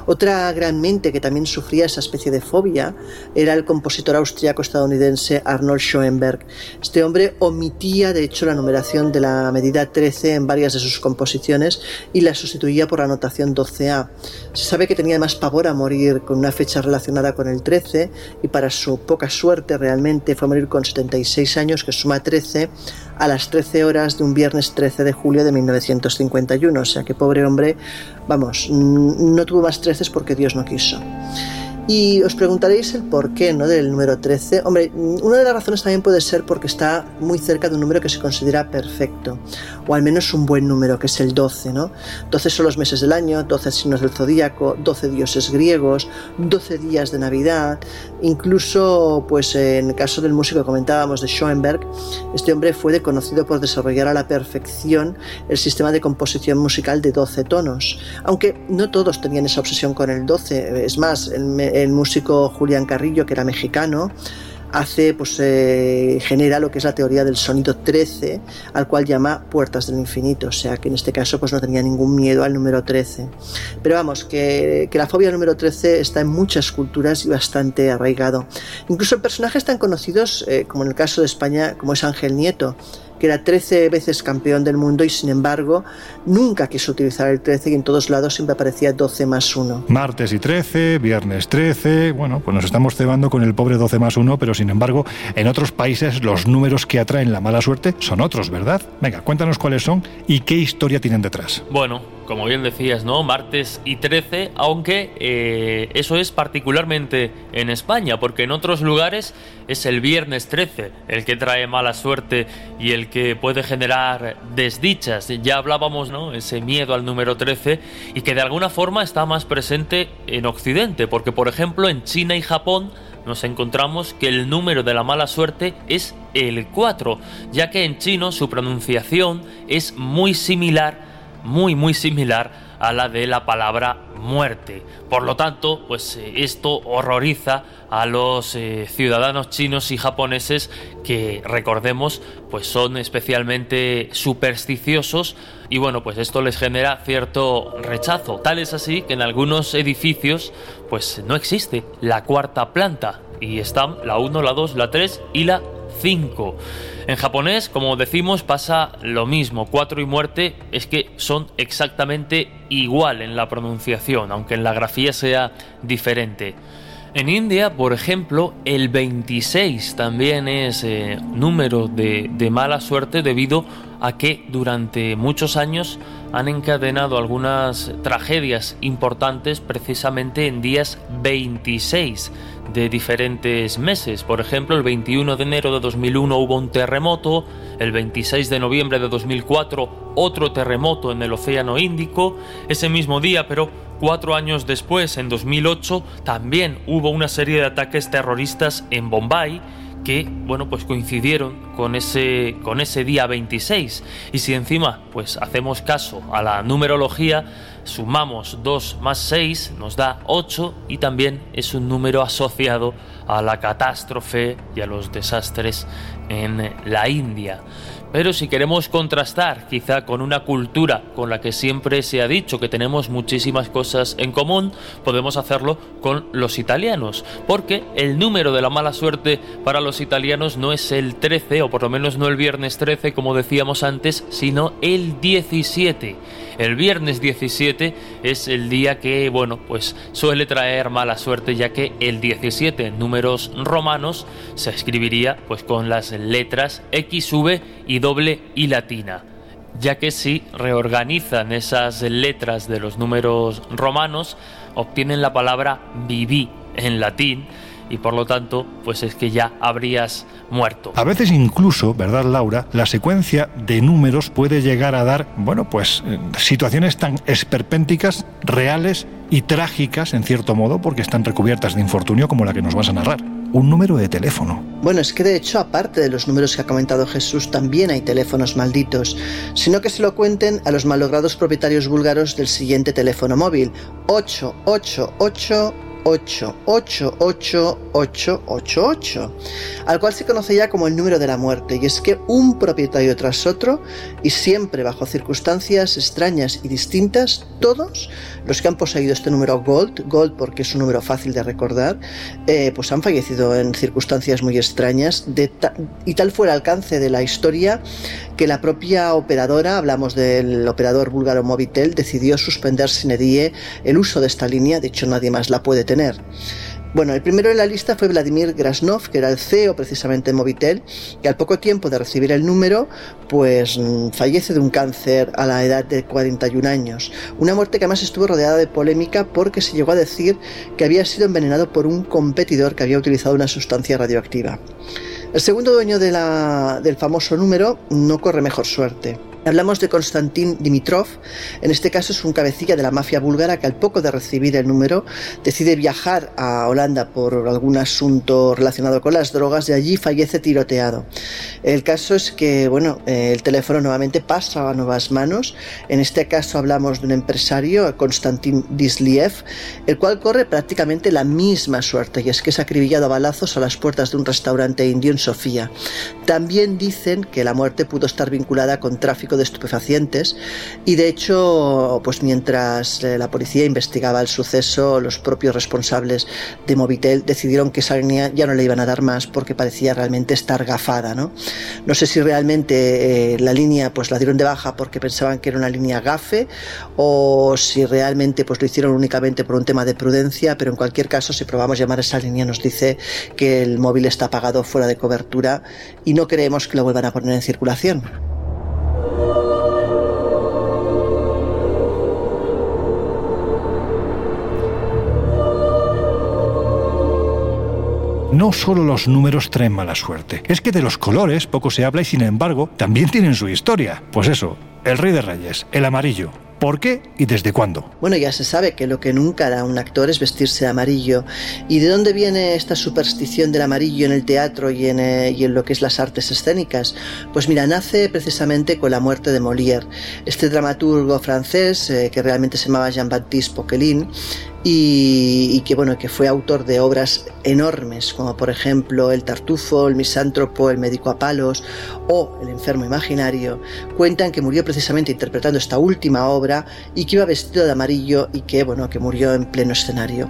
Otra gran mente que también sufría esa especie de fobia era el compositor austriaco-estadounidense Arnold Schoenberg. Este hombre omitía, de hecho, la numeración de la medida 13 en varias de sus composiciones y la sustituía por la notación 12A. Se sabe que tenía más pavor a morir con una fecha relacionada con el 13 y para su poca suerte realmente fue a morir con 76 años, que suma 13, a las 13 horas de un viernes 13 de julio de 1951. O sea que pobre hombre, vamos, no tuvo más 13 porque Dios no quiso. Y os preguntaréis el por qué ¿no? del número 13. Hombre, una de las razones también puede ser porque está muy cerca de un número que se considera perfecto, o al menos un buen número, que es el 12. ¿no? 12 son los meses del año, 12 signos del zodíaco, 12 dioses griegos, 12 días de Navidad. Incluso, pues en el caso del músico que comentábamos de Schoenberg, este hombre fue conocido por desarrollar a la perfección el sistema de composición musical de 12 tonos. Aunque no todos tenían esa obsesión con el 12. Es más, el el músico Julián Carrillo, que era mexicano, hace, pues, eh, genera lo que es la teoría del sonido 13, al cual llama puertas del infinito, o sea que en este caso pues no tenía ningún miedo al número 13. Pero vamos, que, la fobia número 13 está en muchas culturas y bastante arraigado. Incluso personajes tan conocidos eh, como en el caso de España, como es Ángel Nieto, que era 13 veces campeón del mundo y sin embargo nunca quiso utilizar el 13 y en todos lados siempre aparecía 12 más 1. Martes y 13, viernes 13, bueno, pues nos estamos cebando con el pobre 12 más 1, pero sin embargo en otros países los números que atraen la mala suerte son otros, ¿verdad? Venga, cuéntanos cuáles son y qué historia tienen detrás. Bueno, como bien decías, ¿no? Martes y 13, aunque eh, eso es particularmente en España, porque en otros lugares es el viernes 13 el que trae mala suerte y el que puede generar desdichas. Ya hablábamos, ¿no? Ese miedo al número 13 y que de alguna forma está más presente en Occidente, porque por ejemplo en China y Japón nos encontramos que el número de la mala suerte es el 4, ya que en chino su pronunciación es muy similar muy muy similar a la de la palabra muerte. Por lo tanto, pues eh, esto horroriza a los eh, ciudadanos chinos y japoneses que recordemos pues son especialmente supersticiosos y bueno, pues esto les genera cierto rechazo. Tal es así que en algunos edificios pues no existe la cuarta planta y están la 1, la 2, la 3 y la 5. En japonés, como decimos, pasa lo mismo. 4 y muerte es que son exactamente igual en la pronunciación, aunque en la grafía sea diferente. En India, por ejemplo, el 26 también es eh, número de, de mala suerte debido a que durante muchos años han encadenado algunas tragedias importantes precisamente en días 26 de diferentes meses. Por ejemplo, el 21 de enero de 2001 hubo un terremoto, el 26 de noviembre de 2004 otro terremoto en el Océano Índico, ese mismo día, pero cuatro años después, en 2008, también hubo una serie de ataques terroristas en Bombay que, bueno, pues coincidieron con ese, con ese día 26. Y si encima, pues hacemos caso a la numerología, sumamos 2 más 6, nos da 8 y también es un número asociado a la catástrofe y a los desastres en la India. Pero si queremos contrastar quizá con una cultura con la que siempre se ha dicho que tenemos muchísimas cosas en común, podemos hacerlo con los italianos, porque el número de la mala suerte para los italianos no es el 13, o por lo menos no el viernes 13 como decíamos antes, sino el 17. El viernes 17 es el día que, bueno, pues suele traer mala suerte ya que el 17 en números romanos se escribiría pues con las letras XV y doble y latina ya que si reorganizan esas letras de los números romanos, obtienen la palabra viví en latín y por lo tanto, pues es que ya habrías muerto. A veces incluso, ¿verdad Laura? La secuencia de números puede llegar a dar, bueno, pues eh, situaciones tan esperpénticas, reales y trágicas en cierto modo, porque están recubiertas de infortunio como la que nos vas a narrar un número de teléfono. Bueno, es que de hecho, aparte de los números que ha comentado Jesús, también hay teléfonos malditos, sino que se lo cuenten a los malogrados propietarios búlgaros del siguiente teléfono móvil, 888 88888, al cual se conoce ya como el número de la muerte, y es que un propietario tras otro, y siempre bajo circunstancias extrañas y distintas, todos los que han poseído este número Gold, Gold porque es un número fácil de recordar, eh, pues han fallecido en circunstancias muy extrañas, y tal fue el alcance de la historia que la propia operadora, hablamos del operador búlgaro Movitel, decidió suspender sin edie el uso de esta línea, de hecho nadie más la puede tener. Bueno, el primero en la lista fue Vladimir Grasnov, que era el CEO precisamente de Movitel, que al poco tiempo de recibir el número, pues mm, fallece de un cáncer a la edad de 41 años. Una muerte que además estuvo rodeada de polémica porque se llegó a decir que había sido envenenado por un competidor que había utilizado una sustancia radioactiva. El segundo dueño del famoso número no corre mejor suerte. Hablamos de Konstantin Dimitrov, en este caso es un cabecilla de la mafia búlgara que al poco de recibir el número decide viajar a Holanda por algún asunto relacionado con las drogas y allí fallece tiroteado. El caso es que, bueno, el teléfono nuevamente pasa a nuevas manos, en este caso hablamos de un empresario, Konstantin Disliev, el cual corre prácticamente la misma suerte y es que es acribillado a balazos a las puertas de un restaurante indio en Sofía. También dicen que la muerte pudo estar vinculada con tráfico de estupefacientes y de hecho, pues mientras eh, la policía investigaba el suceso, los propios responsables de Movitel decidieron que esa línea ya no le iban a dar más porque parecía realmente estar gafada, ¿no? No sé si realmente eh, la línea pues la dieron de baja porque pensaban que era una línea gafe o si realmente pues lo hicieron únicamente por un tema de prudencia, pero en cualquier caso si probamos llamar a esa línea nos dice que el móvil está apagado fuera de cobertura y no creemos que lo vuelvan a poner en circulación. No solo los números traen mala suerte, es que de los colores poco se habla y sin embargo también tienen su historia. Pues eso, el rey de reyes, el amarillo, ¿Por qué y desde cuándo? Bueno, ya se sabe que lo que nunca hará un actor es vestirse de amarillo. ¿Y de dónde viene esta superstición del amarillo en el teatro y en, eh, lo que es las artes escénicas? Pues mira, nace precisamente con la muerte de Molière, este dramaturgo francés eh, que realmente se llamaba Jean-Baptiste Poquelin y, que bueno que fue autor de obras enormes como por ejemplo El Tartufo, El Misántropo, El Médico a Palos o El Enfermo Imaginario, cuentan que murió precisamente interpretando esta última obra y que iba vestido de amarillo y que bueno que murió en pleno escenario.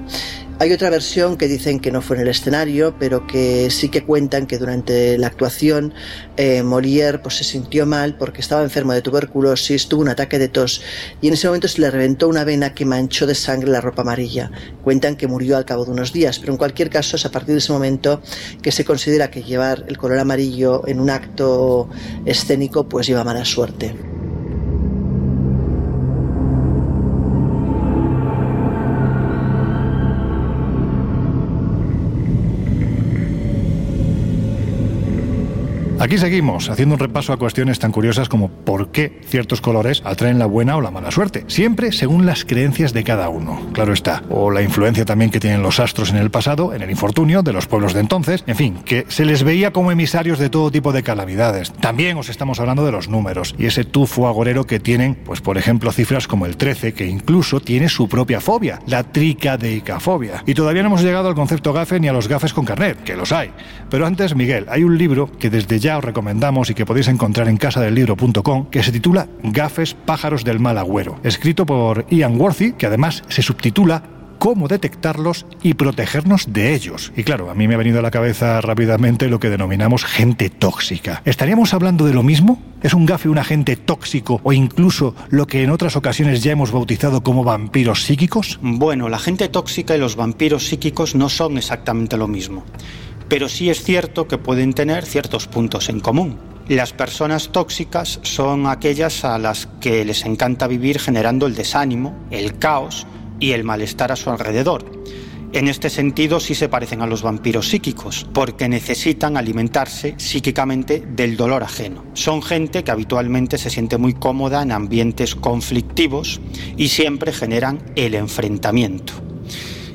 Hay otra versión que dicen que no fue en el escenario, pero que sí que cuentan que durante la actuación eh, Molière pues, se sintió mal porque estaba enfermo de tuberculosis, tuvo un ataque de tos y en ese momento se le reventó una vena que manchó de sangre la ropa amarilla. Cuentan que murió al cabo de unos días, pero en cualquier caso es a partir de ese momento que se considera que llevar el color amarillo en un acto escénico pues lleva mala suerte. Aquí seguimos, haciendo un repaso a cuestiones tan curiosas como por qué ciertos colores atraen la buena o la mala suerte, siempre según las creencias de cada uno, claro está, o la influencia también que tienen los astros en el pasado, en el infortunio de los pueblos de entonces, en fin, que se les veía como emisarios de todo tipo de calamidades. También os estamos hablando de los números y ese tufo agorero que tienen, pues por ejemplo, cifras como el 13, que incluso tiene su propia fobia, la tricadeicafobia. Y todavía no hemos llegado al concepto gafe ni a los gafes con carnet, que los hay. Pero antes, Miguel, hay un libro que desde ya os recomendamos y que podéis encontrar en casadelibro.com, que se titula Gafes, pájaros del mal agüero, escrito por Ian Worthy, que además se subtitula cómo detectarlos y protegernos de ellos. Y claro, a mí me ha venido a la cabeza rápidamente lo que denominamos gente tóxica. ¿Estaríamos hablando de lo mismo? ¿Es un gafe un agente tóxico o incluso lo que en otras ocasiones ya hemos bautizado como vampiros psíquicos? Bueno, la gente tóxica y los vampiros psíquicos no son exactamente lo mismo pero sí es cierto que pueden tener ciertos puntos en común. Las personas tóxicas son aquellas a las que les encanta vivir generando el desánimo, el caos y el malestar a su alrededor. En este sentido sí se parecen a los vampiros psíquicos, porque necesitan alimentarse psíquicamente del dolor ajeno. Son gente que habitualmente se siente muy cómoda en ambientes conflictivos y siempre generan el enfrentamiento.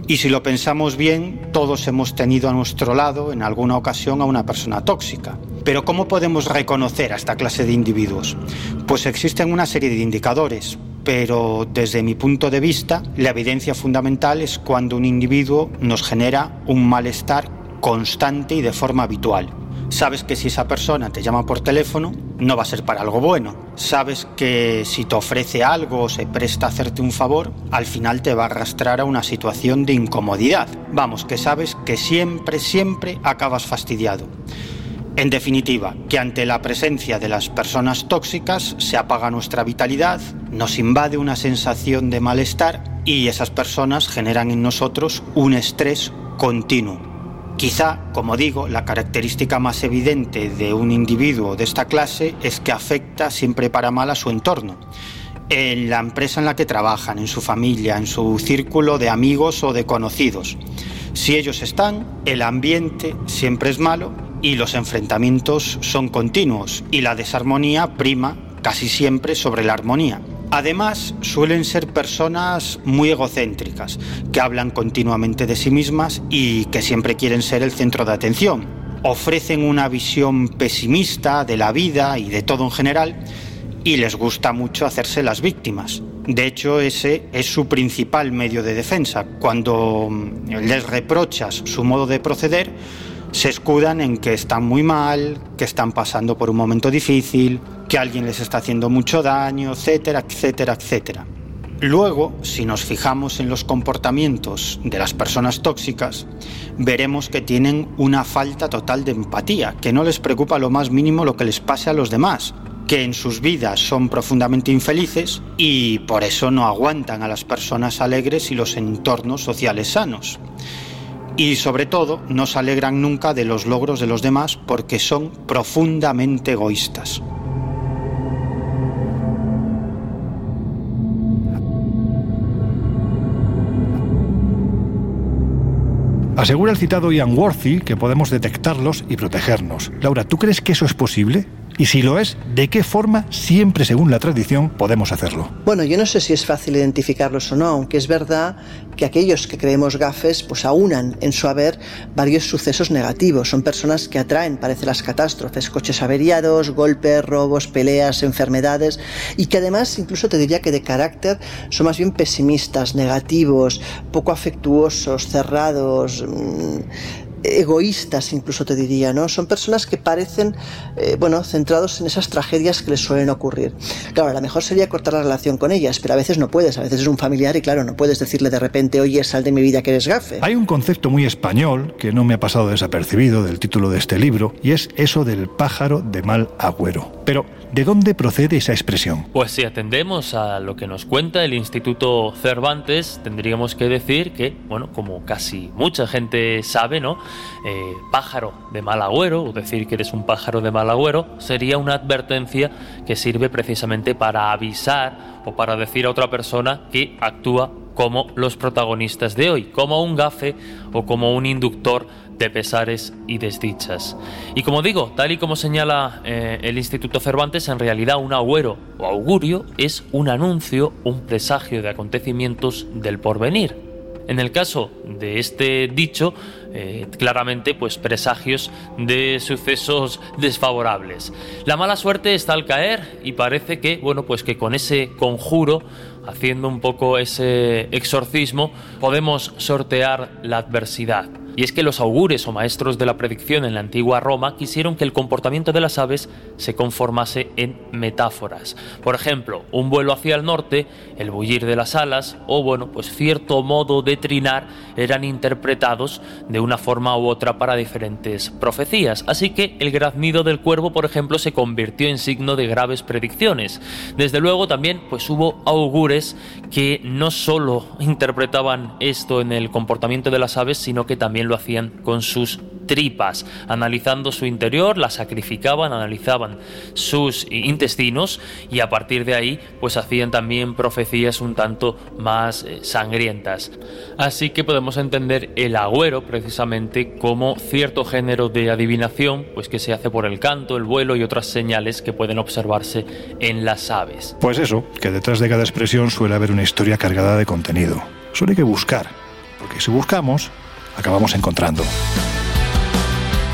Y si lo pensamos bien, todos hemos tenido a nuestro lado en alguna ocasión a una persona tóxica. Pero ¿cómo podemos reconocer a esta clase de individuos? Pues existen una serie de indicadores, pero desde mi punto de vista, la evidencia fundamental es cuando un individuo nos genera un malestar constante y de forma habitual sabes que si esa persona te llama por teléfono, no va a ser para algo bueno. Sabes que si te ofrece algo o se presta a hacerte un favor, al final te va a arrastrar a una situación de incomodidad. Vamos, que sabes que siempre, siempre acabas fastidiado. En definitiva, que ante la presencia de las personas tóxicas se apaga nuestra vitalidad, nos invade una sensación de malestar y esas personas generan en nosotros un estrés continuo. Quizá, como digo, la característica más evidente de un individuo de esta clase es que afecta siempre para mal a su entorno. En la empresa en la que trabajan, en su familia, en su círculo de amigos o de conocidos. Si ellos están, el ambiente siempre es malo y los enfrentamientos son continuos y la desarmonía prima casi siempre sobre la armonía. Además, suelen ser personas muy egocéntricas, que hablan continuamente de sí mismas y que siempre quieren ser el centro de atención. Ofrecen una visión pesimista de la vida y de todo en general y les gusta mucho hacerse las víctimas. De hecho, ese es su principal medio de defensa. Cuando les reprochas su modo de proceder, se escudan en que están muy mal, que están pasando por un momento difícil, que alguien les está haciendo mucho daño, etcétera, etcétera, etcétera. Luego, si nos fijamos en los comportamientos de las personas tóxicas, veremos que tienen una falta total de empatía, que no les preocupa lo más mínimo lo que les pase a los demás, que en sus vidas son profundamente infelices y por eso no aguantan a las personas alegres y los entornos sociales sanos y sobre todo no se alegran nunca de los logros de los demás porque son profundamente egoístas. Asegura el citado Ian Worthy que podemos detectarlos y protegernos. Laura, ¿tú crees que eso es posible? Y si lo es, ¿de qué forma, siempre según la tradición, podemos hacerlo? Bueno, yo no sé si es fácil identificarlos o no, aunque es verdad que aquellos que creemos gafes pues aunan en su haber varios sucesos negativos. Son personas que atraen, parece, las catástrofes, coches averiados, golpes, robos, peleas, enfermedades y que además incluso te diría que de carácter son más bien pesimistas, negativos, poco afectuosos, cerrados, mm, egoístas incluso te diría, ¿no? Son personas que parecen, eh, bueno, centrados en esas tragedias que les suelen ocurrir. Claro, a lo mejor sería cortar la relación con ellas, pero a veces no puedes, a veces es un familiar y claro, no puedes decirle de repente, oye, sal de mi vida que eres gafe. Hay un concepto muy español que no me ha pasado desapercibido del título de este libro y es eso del pájaro de mal agüero. Pero, ¿de dónde procede esa expresión? Pues si atendemos a lo que nos cuenta el Instituto Cervantes, tendríamos que decir que, bueno, como casi mucha gente sabe, ¿no? Eh, pájaro de mal agüero, o decir que eres un pájaro de mal agüero, sería una advertencia que sirve precisamente para avisar o para decir a otra persona que actúa como los protagonistas de hoy, como un gafe o como un inductor de pesares y desdichas. Y como digo, tal y como señala eh, el Instituto Cervantes, en realidad un agüero o augurio es un anuncio, un presagio de acontecimientos del porvenir. En el caso de este dicho, eh, claramente pues presagios de sucesos desfavorables. La mala suerte está al caer y parece que, bueno, pues que con ese conjuro, haciendo un poco ese exorcismo, podemos sortear la adversidad. Y es que los augures o maestros de la predicción en la antigua Roma quisieron que el comportamiento de las aves se conformase en metáforas. Por ejemplo, un vuelo hacia el norte, el bullir de las alas o bueno, pues cierto modo de trinar eran interpretados de una forma u otra para diferentes profecías. Así que el graznido del cuervo, por ejemplo, se convirtió en signo de graves predicciones. Desde luego también pues hubo augures que no solo interpretaban esto en el comportamiento de las aves, sino que también lo hacían con sus tripas, analizando su interior, la sacrificaban, analizaban sus intestinos y a partir de ahí pues hacían también profecías un tanto más eh, sangrientas. Así que podemos entender el agüero precisamente como cierto género de adivinación pues que se hace por el canto, el vuelo y otras señales que pueden observarse en las aves. Pues eso, que detrás de cada expresión suele haber una historia cargada de contenido. Solo hay que buscar, porque si buscamos, acabamos encontrando.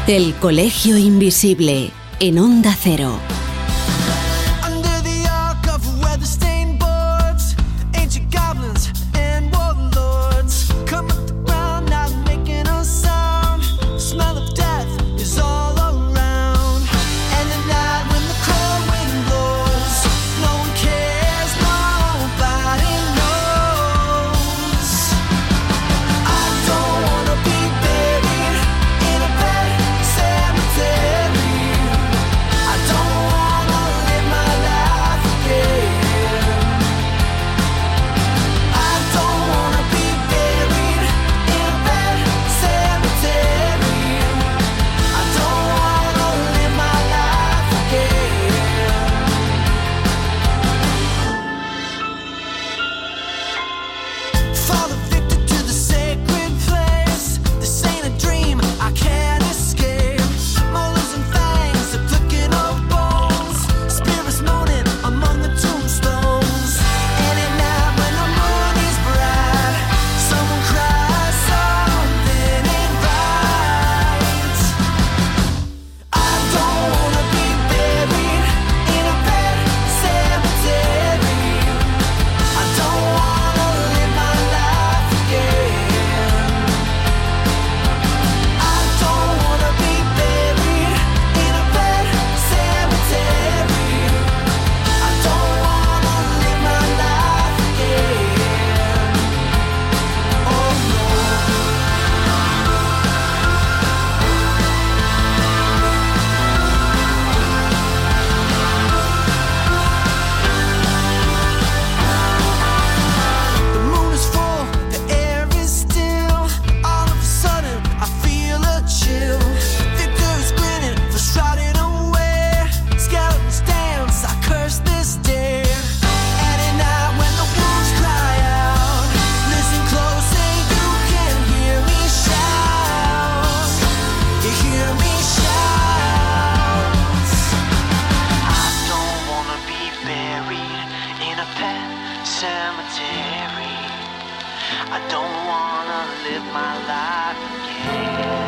El Colegio Invisible en Onda Cero. cemetery. I don't wanna live my life again.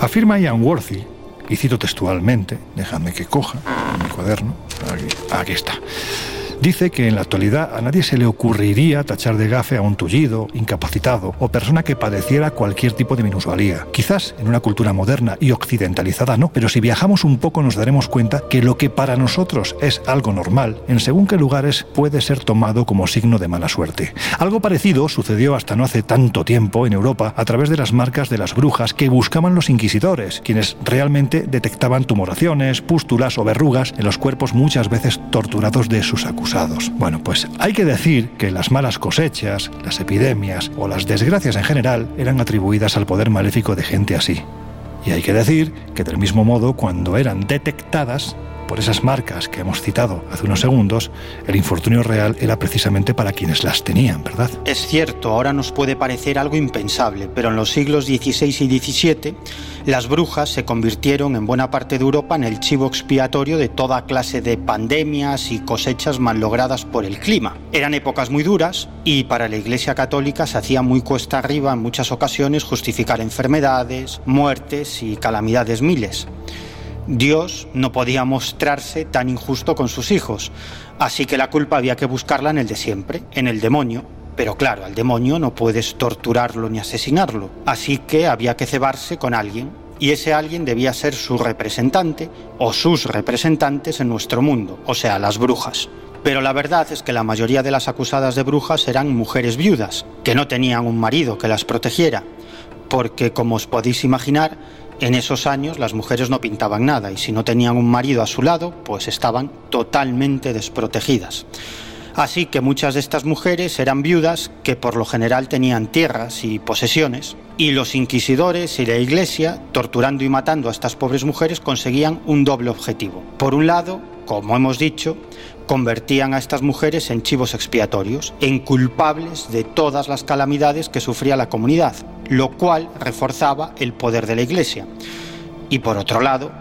Afirma Ian Worthy, y cito textualmente, déjame que coja mi cuaderno, aquí, aquí está. Dice que en la actualidad a nadie se le ocurriría tachar de gafe a un tullido, incapacitado o persona que padeciera cualquier tipo de minusvalía. Quizás en una cultura moderna y occidentalizada no, pero si viajamos un poco nos daremos cuenta que lo que para nosotros es algo normal, en según qué lugares puede ser tomado como signo de mala suerte. Algo parecido sucedió hasta no hace tanto tiempo en Europa a través de las marcas de las brujas que buscaban los inquisidores, quienes realmente detectaban tumoraciones, pústulas o verrugas en los cuerpos muchas veces torturados de sus acusados. Bueno, pues hay que decir que las malas cosechas, las epidemias o las desgracias en general eran atribuidas al poder maléfico de gente así. Y hay que decir que del mismo modo, cuando eran detectadas, por esas marcas que hemos citado hace unos segundos, el infortunio real era precisamente para quienes las tenían, ¿verdad? Es cierto, ahora nos puede parecer algo impensable, pero en los siglos XVI y XVII las brujas se convirtieron en buena parte de Europa en el chivo expiatorio de toda clase de pandemias y cosechas mal logradas por el clima. Eran épocas muy duras y para la Iglesia Católica se hacía muy cuesta arriba en muchas ocasiones justificar enfermedades, muertes y calamidades miles. Dios no podía mostrarse tan injusto con sus hijos, así que la culpa había que buscarla en el de siempre, en el demonio. Pero claro, al demonio no puedes torturarlo ni asesinarlo, así que había que cebarse con alguien, y ese alguien debía ser su representante o sus representantes en nuestro mundo, o sea, las brujas. Pero la verdad es que la mayoría de las acusadas de brujas eran mujeres viudas, que no tenían un marido que las protegiera, porque como os podéis imaginar, en esos años las mujeres no pintaban nada y si no tenían un marido a su lado, pues estaban totalmente desprotegidas. Así que muchas de estas mujeres eran viudas que por lo general tenían tierras y posesiones, y los inquisidores y la iglesia, torturando y matando a estas pobres mujeres, conseguían un doble objetivo. Por un lado, como hemos dicho, convertían a estas mujeres en chivos expiatorios, en culpables de todas las calamidades que sufría la comunidad, lo cual reforzaba el poder de la Iglesia. Y por otro lado,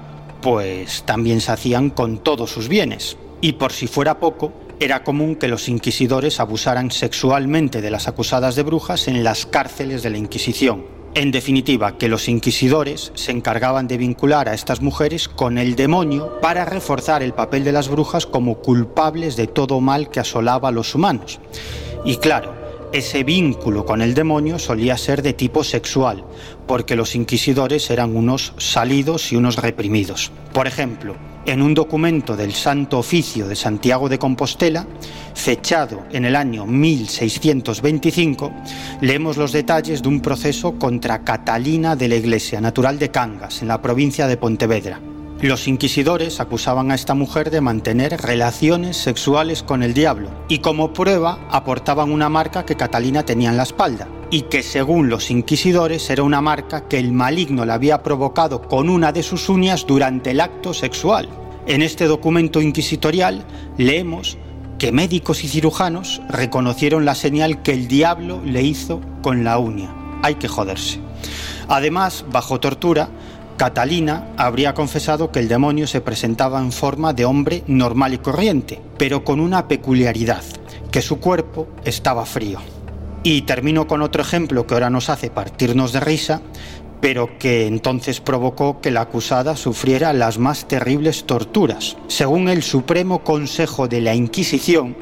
pues también se hacían con todos sus bienes. Y por si fuera poco, era común que los inquisidores abusaran sexualmente de las acusadas de brujas en las cárceles de la Inquisición, en definitiva, que los inquisidores se encargaban de vincular a estas mujeres con el demonio para reforzar el papel de las brujas como culpables de todo mal que asolaba a los humanos. Y claro, ese vínculo con el demonio solía ser de tipo sexual, porque los inquisidores eran unos salidos y unos reprimidos. Por ejemplo, en un documento del Santo Oficio de Santiago de Compostela, fechado en el año 1625, leemos los detalles de un proceso contra Catalina de la Iglesia, natural de Cangas, en la provincia de Pontevedra. Los inquisidores acusaban a esta mujer de mantener relaciones sexuales con el diablo y como prueba aportaban una marca que Catalina tenía en la espalda y que según los inquisidores era una marca que el maligno le había provocado con una de sus uñas durante el acto sexual. En este documento inquisitorial leemos que médicos y cirujanos reconocieron la señal que el diablo le hizo con la uña. Hay que joderse. Además, bajo tortura, Catalina habría confesado que el demonio se presentaba en forma de hombre normal y corriente, pero con una peculiaridad, que su cuerpo estaba frío. Y termino con otro ejemplo que ahora nos hace partirnos de risa, pero que entonces provocó que la acusada sufriera las más terribles torturas. Según el Supremo Consejo de la Inquisición,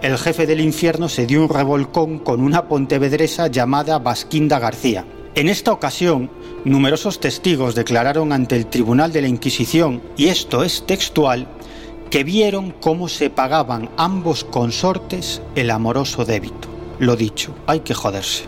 el jefe del infierno se dio un revolcón con una pontevedresa llamada Basquinda García. En esta ocasión, numerosos testigos declararon ante el Tribunal de la Inquisición, y esto es textual, que vieron cómo se pagaban ambos consortes el amoroso débito. Lo dicho, hay que joderse.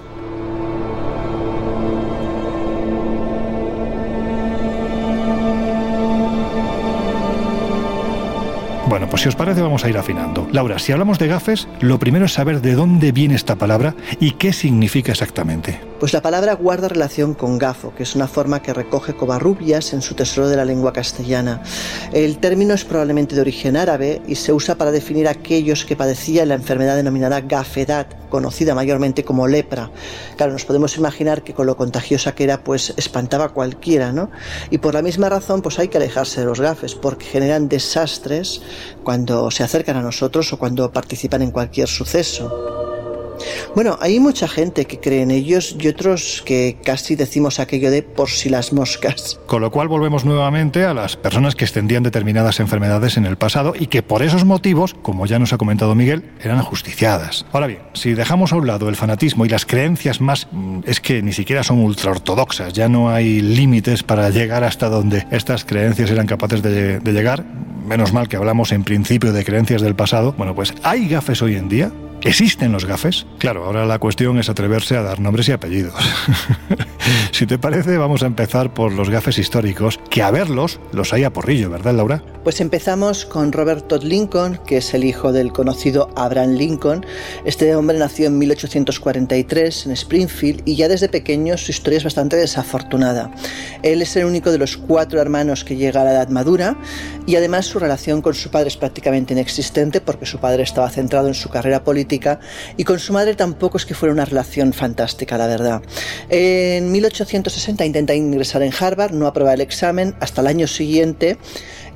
Bueno, pues si os parece vamos a ir afinando. Laura, si hablamos de gafes, lo primero es saber de dónde viene esta palabra y qué significa exactamente. Pues la palabra guarda relación con gafo, que es una forma que recoge Covarrubias en su tesoro de la lengua castellana. El término es probablemente de origen árabe y se usa para definir a aquellos que padecían la enfermedad denominada gafedad, conocida mayormente como lepra. Claro, nos podemos imaginar que con lo contagiosa que era, pues espantaba a cualquiera, ¿no? Y por la misma razón, pues hay que alejarse de los gafes, porque generan desastres cuando se acercan a nosotros o cuando participan en cualquier suceso. Bueno, hay mucha gente que cree en ellos y otros que casi decimos aquello de por si las moscas. Con lo cual volvemos nuevamente a las personas que extendían determinadas enfermedades en el pasado y que por esos motivos, como ya nos ha comentado Miguel, eran ajusticiadas. Ahora bien, si dejamos a un lado el fanatismo y las creencias más, mm, es que ni siquiera son ultraortodoxas, ya no hay límites para llegar hasta donde estas creencias eran capaces de, de llegar, menos mal que hablamos en principio de creencias del pasado, bueno, pues hay gafes hoy en día ¿Existen los gafes? Claro, ahora la cuestión es atreverse a dar nombres y apellidos. si te parece, vamos a empezar por los gafes históricos, que a verlos los hay a porrillo, ¿verdad, Laura? Pues empezamos con Robert Todd Lincoln, que es el hijo del conocido Abraham Lincoln. Este hombre nació en 1843 en Springfield y ya desde pequeño su historia es bastante desafortunada. Él es el único de los cuatro hermanos que llega a la edad madura y además su relación con su padre es prácticamente inexistente porque su padre estaba centrado en su carrera política y con su madre tampoco es que fuera una relación fantástica, la verdad. En 1860 intenta ingresar en Harvard, no aprueba el examen hasta el año siguiente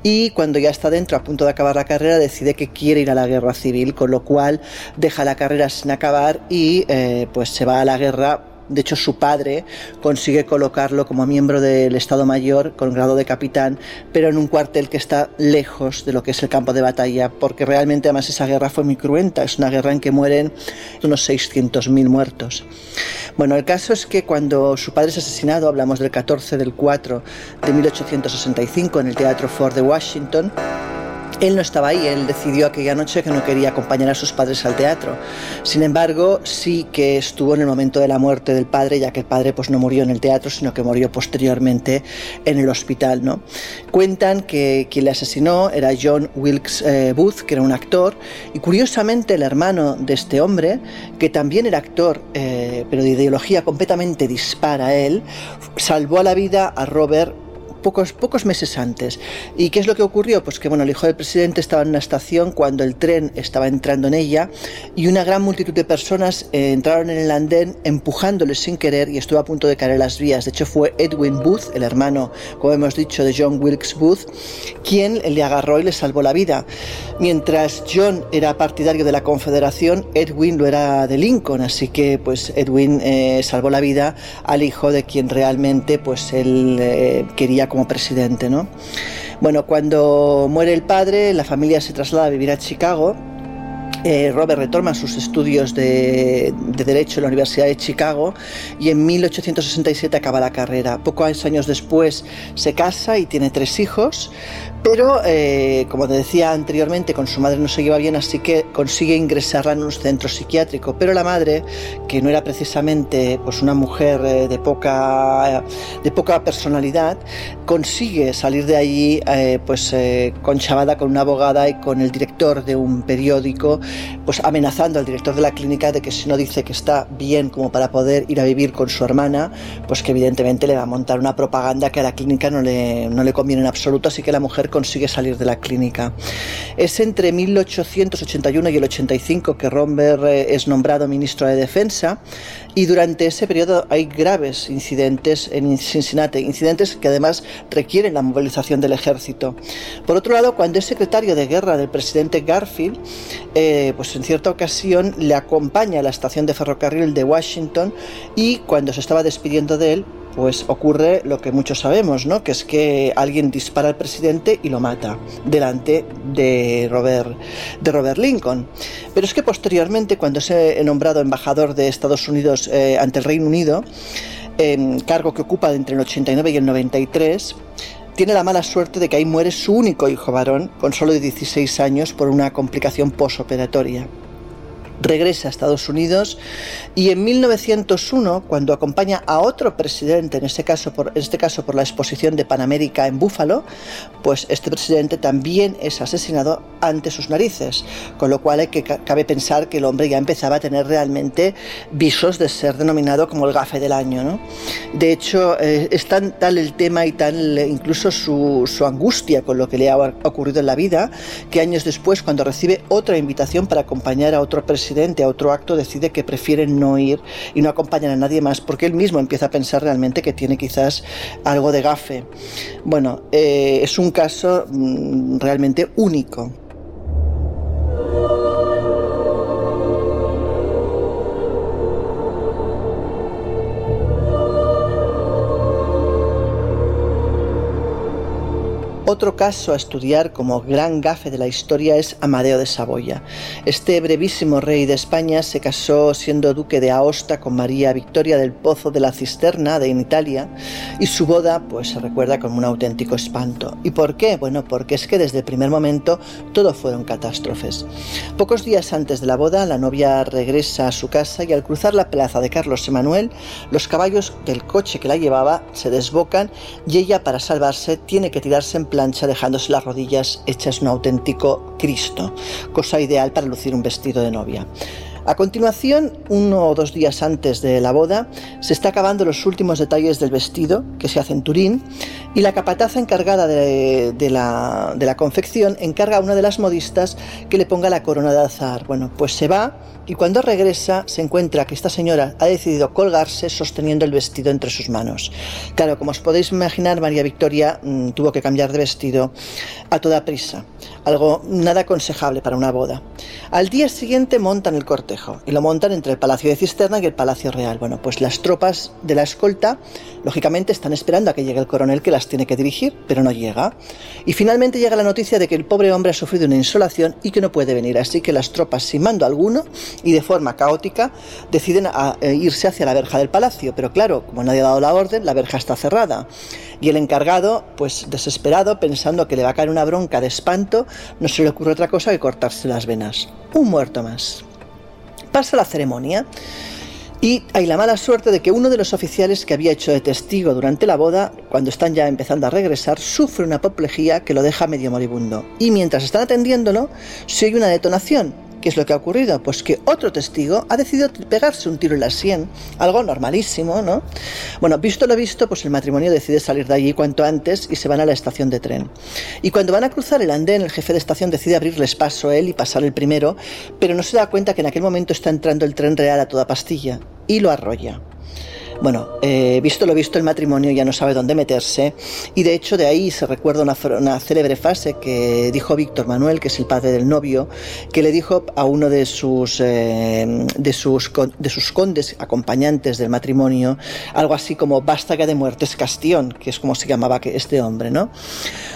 y cuando ya está dentro a punto de acabar la carrera decide que quiere ir a la guerra civil, con lo cual deja la carrera sin acabar y eh, pues se va a la guerra de hecho, su padre consigue colocarlo como miembro del Estado Mayor con grado de capitán, pero en un cuartel que está lejos de lo que es el campo de batalla, porque realmente además esa guerra fue muy cruenta, es una guerra en que mueren unos 600.000 muertos. Bueno, el caso es que cuando su padre es asesinado, hablamos del 14 del 4 de 1865 en el Teatro Ford de Washington, él no estaba ahí, él decidió aquella noche que no quería acompañar a sus padres al teatro. Sin embargo, sí que estuvo en el momento de la muerte del padre, ya que el padre pues no murió en el teatro, sino que murió posteriormente en el hospital. ¿no? Cuentan que quien le asesinó era John Wilkes eh, Booth, que era un actor, y curiosamente el hermano de este hombre, que también era actor, eh, pero de ideología completamente dispara a él, salvó a la vida a Robert pocos, pocos meses antes. ¿Y qué es lo que ocurrió? Pues que bueno, el hijo del presidente estaba en una estación cuando el tren estaba entrando en ella y una gran multitud de personas eh, entraron en el andén empujándole sin querer y estuvo a punto de caer las vías. De hecho fue Edwin Booth, el hermano, como hemos dicho, de John Wilkes Booth, quien le agarró y le salvó la vida. Mientras John era partidario de la Confederación, Edwin lo era de Lincoln, así que pues Edwin eh, salvó la vida al hijo de quien realmente pues él eh, quería como presidente, ¿no? Bueno, cuando muere el padre, la familia se traslada a vivir a Chicago eh, Robert retoma sus estudios de, Derecho en la Universidad de Chicago y en 1867 acaba la carrera. Pocos años después se casa y tiene tres hijos, pero eh, como te decía anteriormente, con su madre no se lleva bien, así que consigue ingresarla en un centro psiquiátrico. Pero la madre, que no era precisamente pues, una mujer eh, de, poca, de poca personalidad, consigue salir de allí pues, conchavada con una abogada y con el director de un periódico pues amenazando al director de la clínica de que si no dice que está bien como para poder ir a vivir con su hermana, pues que evidentemente le va a montar una propaganda que a la clínica no le, no le conviene en absoluto, así que la mujer consigue salir de la clínica. Es entre 1881 y el 85 que Romber eh, es nombrado ministro de Defensa y durante ese periodo hay graves incidentes en Cincinnati, incidentes que además requieren la movilización del ejército. Por otro lado, cuando es secretario de guerra del presidente Garfield, eh, pues en cierta ocasión le acompaña a la estación de ferrocarril de Washington y cuando se estaba despidiendo de él, pues ocurre lo que muchos sabemos, ¿no? Que es que alguien dispara al presidente y lo mata delante de Robert, de Robert Lincoln. Pero es que posteriormente, cuando se ha nombrado embajador de Estados Unidos eh, ante el Reino Unido, cargo que ocupa entre el 89 y el 93, tiene la mala suerte de que ahí muere su único hijo varón, con solo 16 años, por una complicación posoperatoria regresa a Estados Unidos y en 1901, cuando acompaña a otro presidente, en este caso por, en este caso por la exposición de Panamérica en Búfalo, pues este presidente también es asesinado ante sus narices, con lo cual hay que, cabe pensar que el hombre ya empezaba a tener realmente visos de ser denominado como el gafe del año. ¿no? De hecho, eh, es tan tal el tema y tal incluso su, su angustia con lo que le ha ocurrido en la vida, que años después, cuando recibe otra invitación para acompañar a otro presidente, a otro acto decide que prefiere no ir y no acompañar a nadie más porque él mismo empieza a pensar realmente que tiene quizás algo de gafe. Bueno, eh, es un caso mm, realmente único. Otro caso a estudiar como gran gafe de la historia es Amadeo de Saboya. Este brevísimo rey de España se casó siendo duque de Aosta con María Victoria del Pozo de la Cisterna de en Italia y su boda pues se recuerda como un auténtico espanto. ¿Y por qué? Bueno, porque es que desde el primer momento todo fueron catástrofes. Pocos días antes de la boda la novia regresa a su casa y al cruzar la plaza de Carlos Emanuel los caballos del coche que la llevaba se desbocan y ella para salvarse tiene que tirarse en plancha dejándose las rodillas hechas un auténtico Cristo, cosa ideal para lucir un vestido de novia. A continuación, uno o dos días antes de la boda, se está acabando los últimos detalles del vestido que se hace en Turín y la capataza encargada de, la, confección encarga a una de las modistas que le ponga la corona de azar. Bueno, pues se va y cuando regresa se encuentra que esta señora ha decidido colgarse sosteniendo el vestido entre sus manos. Claro, como os podéis imaginar, María Victoria mm, tuvo que cambiar de vestido a toda prisa, algo nada aconsejable para una boda. Al día siguiente montan el y lo montan entre el Palacio de Cisterna y el Palacio Real. Bueno, pues las tropas de la escolta, lógicamente, están esperando a que llegue el coronel que las tiene que dirigir, pero no llega. Y finalmente llega la noticia de que el pobre hombre ha sufrido una insolación y que no puede venir, así que las tropas, sin mando alguno, y de forma caótica deciden eh, irse hacia la verja del palacio. Pero claro, como nadie ha dado la orden, la verja está cerrada. Y el encargado, pues desesperado, pensando que le va a caer una bronca de espanto, no se le ocurre otra cosa que cortarse las venas. Un muerto más. Pasa la ceremonia. Y hay la mala suerte de que uno de los oficiales que había hecho de testigo durante la boda, cuando están ya empezando a regresar, sufre una apoplejía que lo deja medio moribundo. Y mientras están atendiéndolo, se oye una detonación ¿Qué es lo que ha ocurrido? Pues que otro testigo ha decidido pegarse un tiro en la sien, algo normalísimo, ¿no? Bueno, visto lo visto, pues el matrimonio decide salir de allí cuanto antes y se van a la estación de tren. Y cuando van a cruzar el andén, el jefe de estación decide abrirles paso a él y pasar el primero, pero no se da cuenta que en aquel momento está entrando el tren real a toda pastilla y lo arrolla. Bueno, eh, visto lo visto, el matrimonio ya no sabe dónde meterse y de hecho de ahí se recuerda una, célebre frase que dijo Víctor Manuel, que es el padre del novio, que le dijo a uno de sus, eh, de sus, de sus condes acompañantes del matrimonio algo así como basta que de muertes Castión, que es como se llamaba este hombre, ¿no?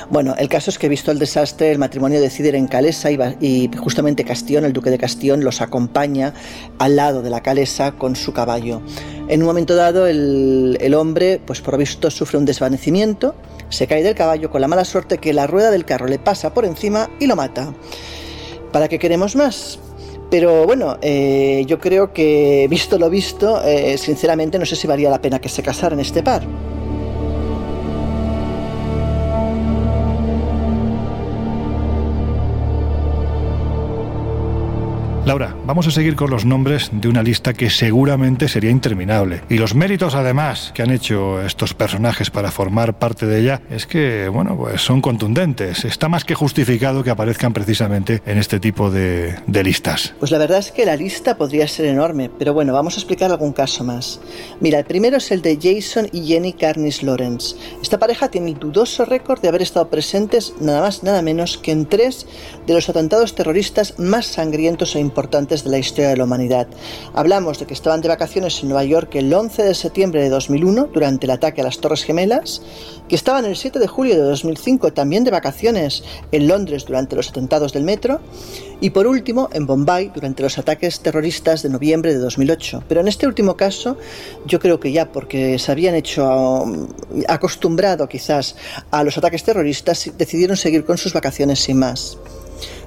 Bueno, el caso es que visto el desastre, el matrimonio decide ir en Calesa y, y justamente Castión, el duque de Castión, los acompaña al lado de la Calesa con su caballo. En un momento dado, el, hombre, pues por visto, sufre un desvanecimiento, se cae del caballo con la mala suerte que la rueda del carro le pasa por encima y lo mata. ¿Para qué queremos más? Pero bueno, eh, yo creo que visto lo visto, eh, sinceramente no sé si valía la pena que se casaran este par. Laura, vamos a seguir con los nombres de una lista que seguramente sería interminable. Y los méritos, además, que han hecho estos personajes para formar parte de ella es que, bueno, pues son contundentes. Está más que justificado que aparezcan precisamente en este tipo de, listas. Pues la verdad es que la lista podría ser enorme, pero bueno, vamos a explicar algún caso más. Mira, el primero es el de Jason y Jenny Carnis Lawrence. Esta pareja tiene el dudoso récord de haber estado presentes nada más nada menos que en tres de los atentados terroristas más sangrientos e importantes importantes de la historia de la humanidad. Hablamos de que estaban de vacaciones en Nueva York el 11 de septiembre de 2001 durante el ataque a las Torres Gemelas, que estaban el 7 de julio de 2005 también de vacaciones en Londres durante los atentados del metro y por último en Bombay durante los ataques terroristas de noviembre de 2008. Pero en este último caso yo creo que ya porque se habían hecho um, acostumbrado quizás a los ataques terroristas decidieron seguir con sus vacaciones sin más.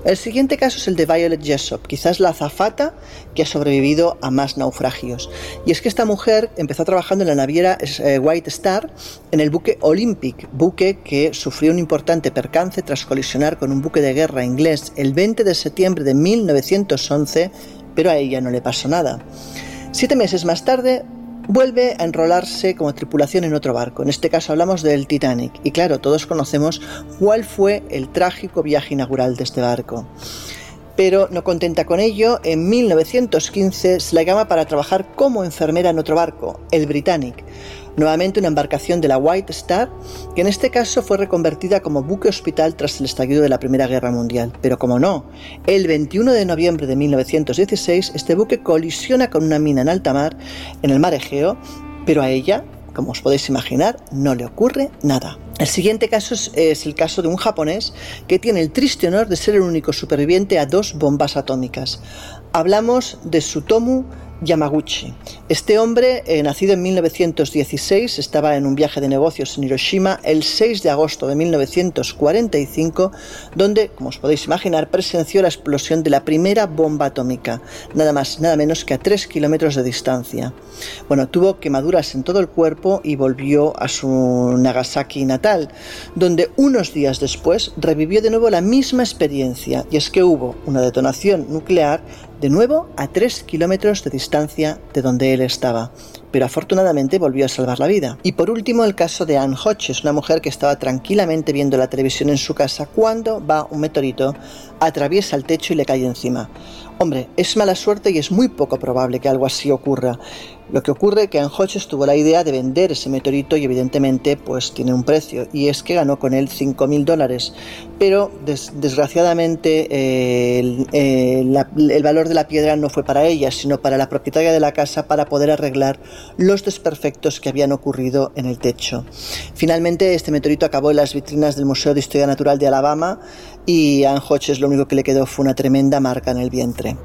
El siguiente caso es el de Violet Jessop, quizás la azafata que ha sobrevivido a más naufragios. Y es que esta mujer empezó trabajando en la naviera eh, White Star en el buque Olympic, buque que sufrió un importante percance tras colisionar con un buque de guerra inglés el 20 de septiembre de 1911, pero a ella no le pasó nada. Siete meses más tarde, vuelve a enrolarse como tripulación en otro barco. En este caso hablamos del Titanic. Y claro, todos conocemos cuál fue el trágico viaje inaugural de este barco. Pero no contenta con ello, en 1915 se la llama para trabajar como enfermera en otro barco, el Britannic, nuevamente una embarcación de la White Star, que en este caso fue reconvertida como buque hospital tras el estallido de la Primera Guerra Mundial. Pero como no, el 21 de noviembre de 1916 este buque colisiona con una mina en alta mar, en el mar Egeo, pero a ella, como os podéis imaginar, no le ocurre nada. El siguiente caso es, el caso de un japonés que tiene el triste honor de ser el único superviviente a dos bombas atómicas. Hablamos de Sutomu Yamaguchi. Este hombre, eh, nacido en 1916, estaba en un viaje de negocios en Hiroshima el 6 de agosto de 1945, donde, como os podéis imaginar, presenció la explosión de la primera bomba atómica, nada más, nada menos que a 3 kilómetros de distancia. Bueno, tuvo quemaduras en todo el cuerpo y volvió a su Nagasaki natal, donde unos días después revivió de nuevo la misma experiencia, y es que hubo una detonación nuclear de nuevo a 3 kilómetros de distancia de donde él estaba, pero afortunadamente volvió a salvar la vida. Y por último el caso de Anne Hodges, una mujer que estaba tranquilamente viendo la televisión en su casa cuando va un meteorito, atraviesa el techo y le cae encima. Hombre, es mala suerte y es muy poco probable que algo así ocurra. Lo que ocurre es que Anne tuvo la idea de vender ese meteorito y evidentemente pues tiene un precio y es que ganó con él 5.000 dólares. Pero desgraciadamente eh, el, valor de la piedra no fue para ella, sino para la propietaria de la casa para poder arreglar los desperfectos que habían ocurrido en el techo. Finalmente este meteorito acabó en las vitrinas del Museo de Historia Natural de Alabama y a Anne Hodges lo único que le quedó fue una tremenda marca en el vientre.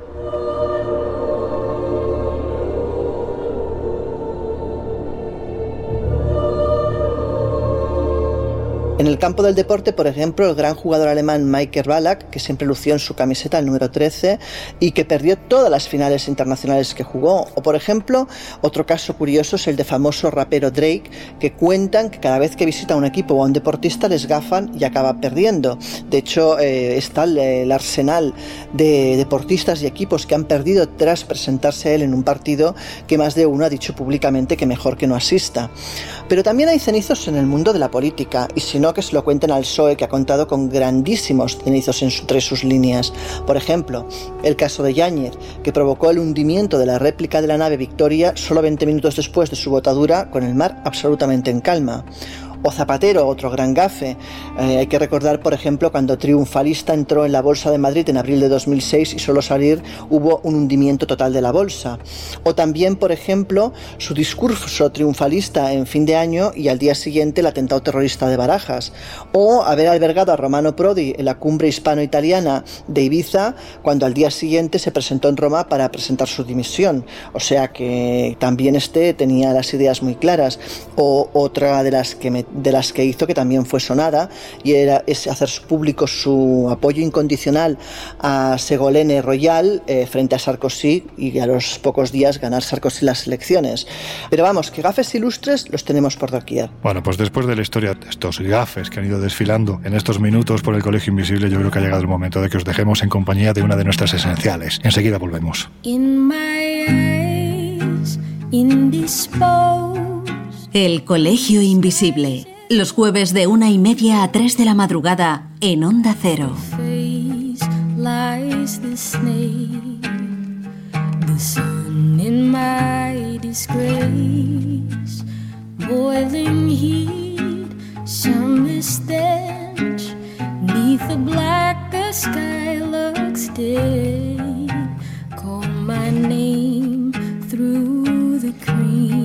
En el campo del deporte, por ejemplo, el gran jugador alemán Michael Ballack, que siempre lució en su camiseta el número 13 y que perdió todas las finales internacionales que jugó. O, por ejemplo, otro caso curioso es el de famoso rapero Drake, que cuentan que cada vez que visita un equipo o a un deportista les gafan y acaba perdiendo. De hecho, eh, está el, arsenal de deportistas y equipos que han perdido tras presentarse a él en un partido que más de uno ha dicho públicamente que mejor que no asista. Pero también hay cenizos en el mundo de la política, y si no que se lo cuenten al PSOE, que ha contado con grandísimos cenizos entre sus líneas. Por ejemplo, el caso de Yáñez, que provocó el hundimiento de la réplica de la nave Victoria solo 20 minutos después de su botadura con el mar absolutamente en calma o Zapatero, otro gran gafe. Eh, hay que recordar, por ejemplo, cuando Triunfalista entró en la Bolsa de Madrid en abril de 2006 y solo salir hubo un hundimiento total de la bolsa. O también, por ejemplo, su discurso triunfalista en fin de año y al día siguiente el atentado terrorista de Barajas. O haber albergado a Romano Prodi en la cumbre hispano-italiana de Ibiza cuando al día siguiente se presentó en Roma para presentar su dimisión. O sea que también este tenía las ideas muy claras. O otra de las que me de las que hizo que también fue sonada y era es hacer público su apoyo incondicional a Segolene Royal eh, frente a Sarkozy y a los pocos días ganar Sarkozy las elecciones. Pero vamos, que gafes ilustres los tenemos por doquier. Bueno, pues después de la historia de estos gafes que han ido desfilando en estos minutos por el Colegio Invisible, yo creo que ha llegado el momento de que os dejemos en compañía de una de nuestras esenciales. Enseguida volvemos. El Colegio Invisible. Los jueves de una y media a tres de la madrugada en Onda Cero. Boiling heat, some mistake. Neath the black, the sky looks dead. Call my name through the cream.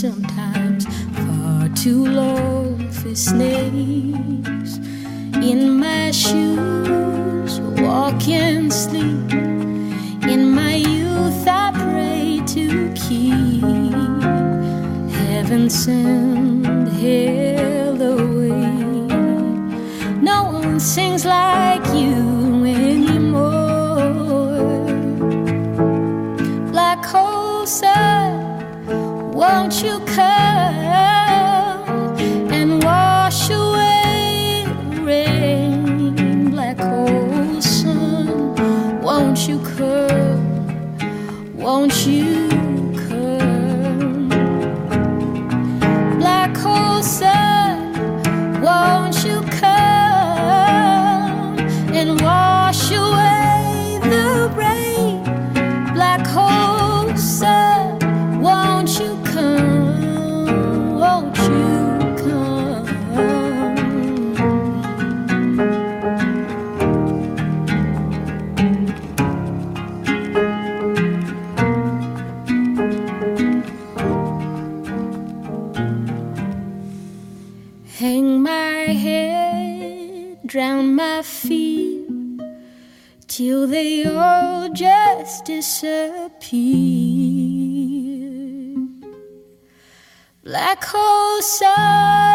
Sometimes far too long for snakes. In my shoes, walk and sleep. In my youth, I pray to keep heaven send hell away. No one sings like closer.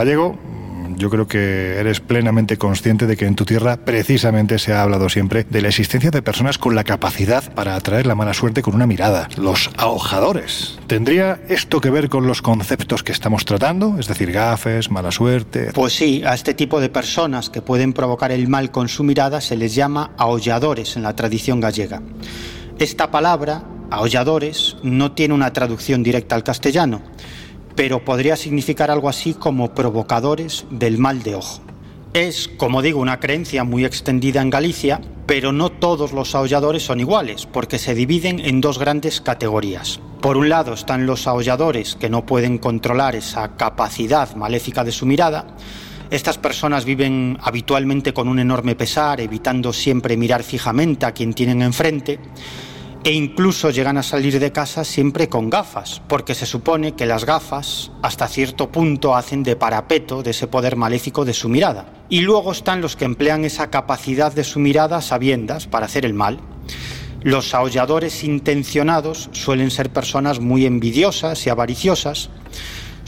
Gallego, yo creo que eres plenamente consciente de que en tu tierra precisamente se ha hablado siempre de la existencia de personas con la capacidad para atraer la mala suerte con una mirada, los ahojadores. ¿Tendría esto que ver con los conceptos que estamos tratando? Es decir, gafes, mala suerte. Pues sí, a este tipo de personas que pueden provocar el mal con su mirada se les llama aholladores en la tradición gallega. Esta palabra, aholladores, no tiene una traducción directa al castellano, pero podría significar algo así como provocadores del mal de ojo. Es, como digo, una creencia muy extendida en Galicia, pero no todos los aholladores son iguales, porque se dividen en dos grandes categorías. Por un lado están los aholladores que no pueden controlar esa capacidad maléfica de su mirada. Estas personas viven habitualmente con un enorme pesar, evitando siempre mirar fijamente a quien tienen enfrente e incluso llegan a salir de casa siempre con gafas, porque se supone que las gafas hasta cierto punto hacen de parapeto de ese poder maléfico de su mirada. Y luego están los que emplean esa capacidad de su mirada sabiendas para hacer el mal. Los aholladores intencionados suelen ser personas muy envidiosas y avariciosas,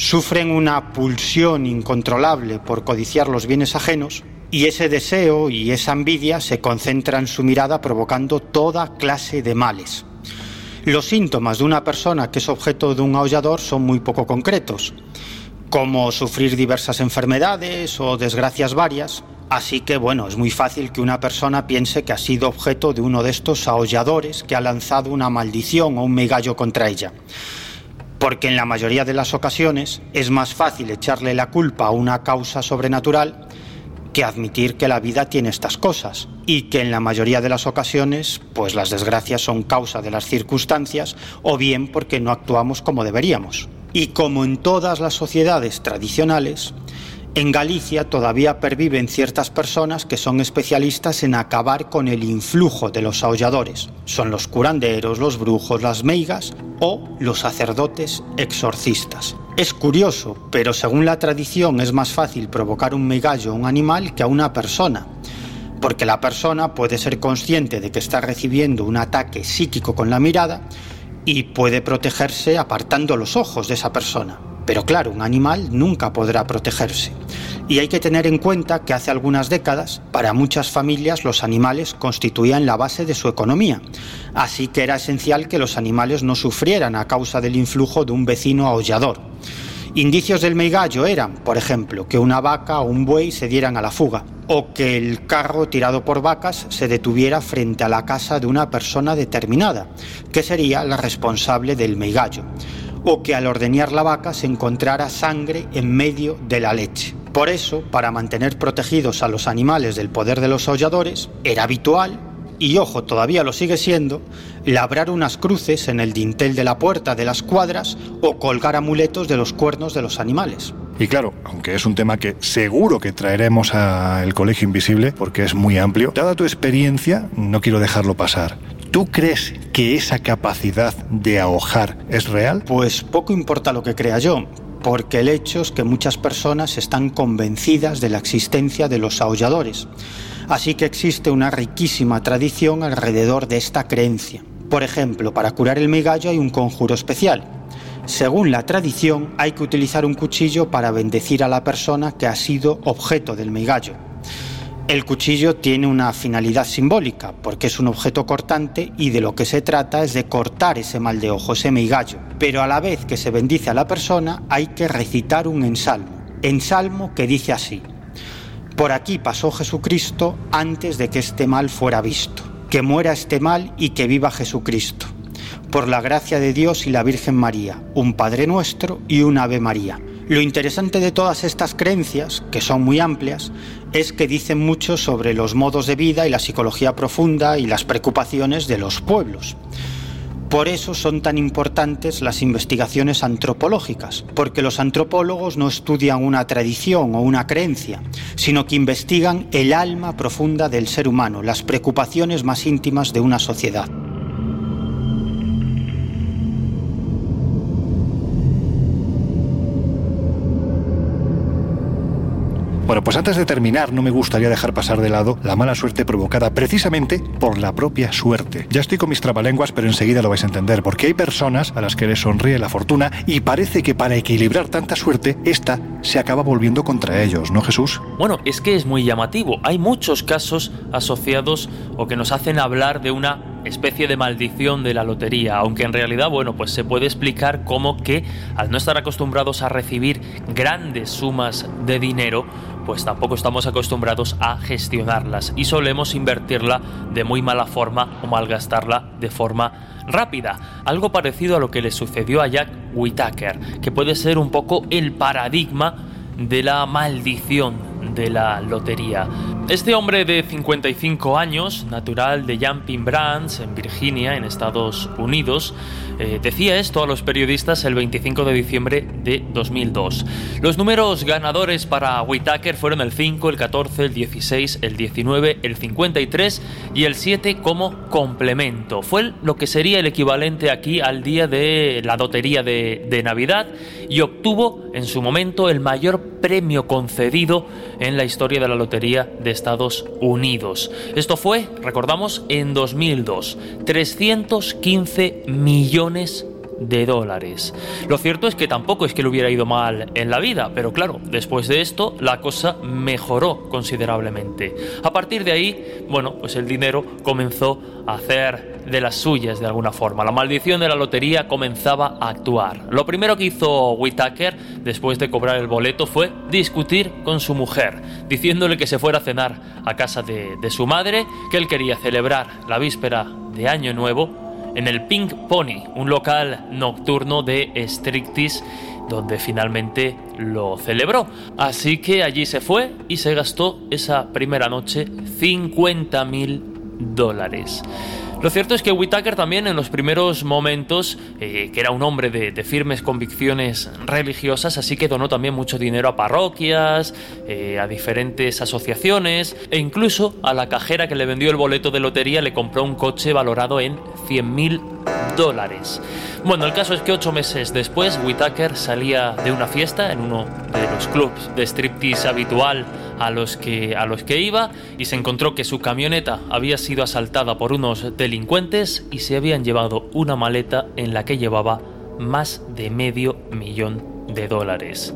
sufren una pulsión incontrolable por codiciar los bienes ajenos y ese deseo y esa envidia se concentra en su mirada provocando toda clase de males. Los síntomas de una persona que es objeto de un aullador son muy poco concretos, como sufrir diversas enfermedades o desgracias varias, así que bueno, es muy fácil que una persona piense que ha sido objeto de uno de estos aulladores que ha lanzado una maldición o un megallo contra ella porque en la mayoría de las ocasiones es más fácil echarle la culpa a una causa sobrenatural que admitir que la vida tiene estas cosas y que en la mayoría de las ocasiones pues las desgracias son causa de las circunstancias o bien porque no actuamos como deberíamos. Y como en todas las sociedades tradicionales, en Galicia todavía perviven ciertas personas que son especialistas en acabar con el influjo de los aulladores. Son los curanderos, los brujos, las meigas o los sacerdotes exorcistas. Es curioso, pero según la tradición es más fácil provocar un meigallo a un animal que a una persona, porque la persona puede ser consciente de que está recibiendo un ataque psíquico con la mirada y puede protegerse apartando los ojos de esa persona. Pero claro, un animal nunca podrá protegerse. Y hay que tener en cuenta que hace algunas décadas, para muchas familias los animales constituían la base de su economía. Así que era esencial que los animales no sufrieran a causa del influjo de un vecino aullador. Indicios del meigallo eran, por ejemplo, que una vaca o un buey se dieran a la fuga, o que el carro tirado por vacas se detuviera frente a la casa de una persona determinada, que sería la responsable del meigallo o que al ordeñar la vaca se encontrara sangre en medio de la leche. Por eso, para mantener protegidos a los animales del poder de los aulladores, era habitual, y ojo, todavía lo sigue siendo, labrar unas cruces en el dintel de la puerta de las cuadras o colgar amuletos de los cuernos de los animales. Y claro, aunque es un tema que seguro que traeremos al Colegio Invisible, porque es muy amplio, dada tu experiencia, no quiero dejarlo pasar. ¿Tú crees que esa capacidad de ahogar es real? Pues poco importa lo que crea yo, porque el hecho es que muchas personas están convencidas de la existencia de los aulladores. Así que existe una riquísima tradición alrededor de esta creencia. Por ejemplo, para curar el migallo hay un conjuro especial. Según la tradición, hay que utilizar un cuchillo para bendecir a la persona que ha sido objeto del migallo. El cuchillo tiene una finalidad simbólica, porque es un objeto cortante y de lo que se trata es de cortar ese mal de ojo, ese meigallo. Pero a la vez que se bendice a la persona, hay que recitar un ensalmo. Ensalmo que dice así: Por aquí pasó Jesucristo antes de que este mal fuera visto. Que muera este mal y que viva Jesucristo. Por la gracia de Dios y la Virgen María, un Padre nuestro y un Ave María. Lo interesante de todas estas creencias, que son muy amplias, es que dicen mucho sobre los modos de vida y la psicología profunda y las preocupaciones de los pueblos. Por eso son tan importantes las investigaciones antropológicas, porque los antropólogos no estudian una tradición o una creencia, sino que investigan el alma profunda del ser humano, las preocupaciones más íntimas de una sociedad. Bueno, pues antes de terminar, no me gustaría dejar pasar de lado la mala suerte provocada precisamente por la propia suerte. Ya estoy con mis trabalenguas, pero enseguida lo vais a entender, porque hay personas a las que les sonríe la fortuna y parece que para equilibrar tanta suerte, esta se acaba volviendo contra ellos, ¿no, Jesús? Bueno, es que es muy llamativo. Hay muchos casos asociados o que nos hacen hablar de una especie de maldición de la lotería, aunque en realidad, bueno, pues se puede explicar como que al no estar acostumbrados a recibir grandes sumas de dinero, pues tampoco estamos acostumbrados a gestionarlas y solemos invertirla de muy mala forma o malgastarla de forma rápida. Algo parecido a lo que le sucedió a Jack Whittaker, que puede ser un poco el paradigma de la maldición de la lotería. Este hombre de 55 años, natural de Jumping Brands, en Virginia, en Estados Unidos, eh, decía esto a los periodistas el 25 de diciembre de 2002. Los números ganadores para Whitaker fueron el 5, el 14, el 16, el 19, el 53 y el 7 como complemento. Fue lo que sería el equivalente aquí al día de la lotería de, de Navidad y obtuvo en su momento el mayor premio concedido en la historia de la lotería de Estados Unidos. Esto fue, recordamos, en 2002, 315 millones de dólares. Lo cierto es que tampoco es que le hubiera ido mal en la vida, pero claro, después de esto la cosa mejoró considerablemente. A partir de ahí, bueno, pues el dinero comenzó a hacer de las suyas de alguna forma. La maldición de la lotería comenzaba a actuar. Lo primero que hizo Whitaker después de cobrar el boleto fue discutir con su mujer, diciéndole que se fuera a cenar a casa de, de su madre, que él quería celebrar la víspera de Año Nuevo en el Pink Pony, un local nocturno de Strictis donde finalmente lo celebró. Así que allí se fue y se gastó esa primera noche 50 mil dólares. Lo cierto es que Whitaker también en los primeros momentos, eh, que era un hombre de, firmes convicciones religiosas, así que donó también mucho dinero a parroquias, eh, a diferentes asociaciones e incluso a la cajera que le vendió el boleto de lotería le compró un coche valorado en 100 mil dólares. Bueno, el caso es que ocho meses después, Whitaker salía de una fiesta en uno de los clubs de striptease habitual a los que, a los que iba y se encontró que su camioneta había sido asaltada por unos delincuentes y se habían llevado una maleta en la que llevaba más de medio millón de dólares.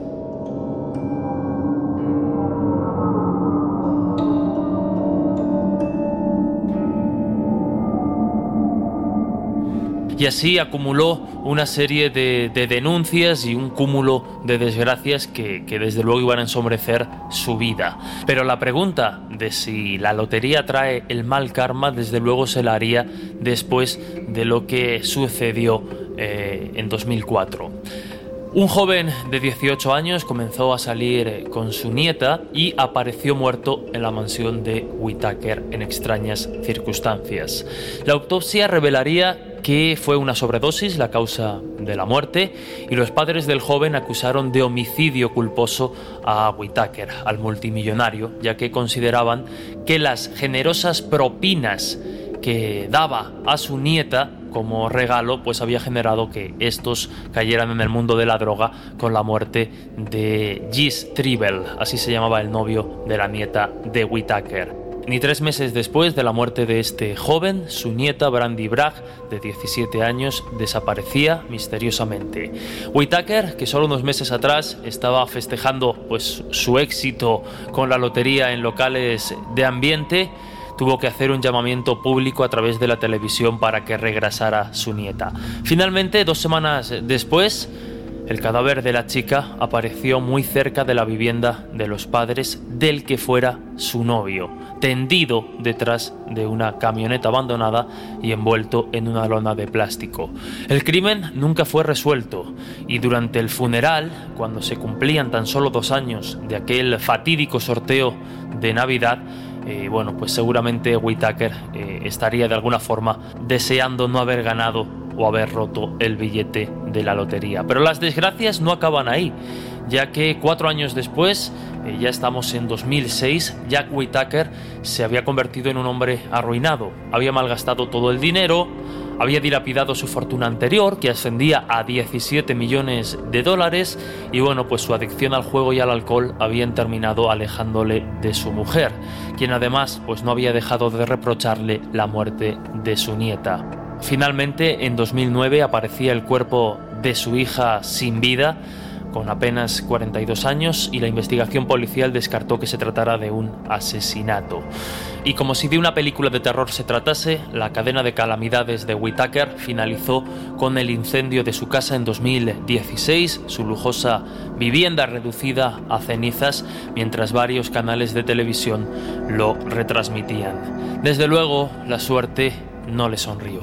Y así acumuló una serie de, denuncias y un cúmulo de desgracias que, desde luego iban a ensombrecer su vida. Pero la pregunta de si la lotería trae el mal karma, desde luego se la haría después de lo que sucedió eh, en 2004. Un joven de 18 años comenzó a salir con su nieta y apareció muerto en la mansión de Whitaker en extrañas circunstancias. La autopsia revelaría que fue una sobredosis la causa de la muerte y los padres del joven acusaron de homicidio culposo a Whitaker, al multimillonario, ya que consideraban que las generosas propinas que daba a su nieta como regalo, pues había generado que estos cayeran en el mundo de la droga con la muerte de Gis Tribble, así se llamaba el novio de la nieta de Whitaker. Ni tres meses después de la muerte de este joven, su nieta Brandy Bragg, de 17 años, desaparecía misteriosamente. Whitaker, que solo unos meses atrás estaba festejando pues, su éxito con la lotería en locales de ambiente, tuvo que hacer un llamamiento público a través de la televisión para que regresara su nieta. Finalmente, dos semanas después, el cadáver de la chica apareció muy cerca de la vivienda de los padres del que fuera su novio, tendido detrás de una camioneta abandonada y envuelto en una lona de plástico. El crimen nunca fue resuelto y durante el funeral, cuando se cumplían tan solo dos años de aquel fatídico sorteo de Navidad, eh, bueno, pues seguramente Whitaker eh, estaría de alguna forma deseando no haber ganado o haber roto el billete de la lotería. Pero las desgracias no acaban ahí, ya que cuatro años después, eh, ya estamos en 2006, Jack Whitaker se había convertido en un hombre arruinado. Había malgastado todo el dinero, había dilapidado su fortuna anterior, que ascendía a 17 millones de dólares, y bueno, pues su adicción al juego y al alcohol habían terminado alejándole de su mujer, quien además pues no había dejado de reprocharle la muerte de su nieta. Finalmente, en 2009 aparecía el cuerpo de su hija sin vida, con apenas 42 años, y la investigación policial descartó que se tratara de un asesinato. Y como si de una película de terror se tratase, la cadena de calamidades de Whitaker finalizó con el incendio de su casa en 2016, su lujosa vivienda reducida a cenizas, mientras varios canales de televisión lo retransmitían. Desde luego, la suerte no le sonrió.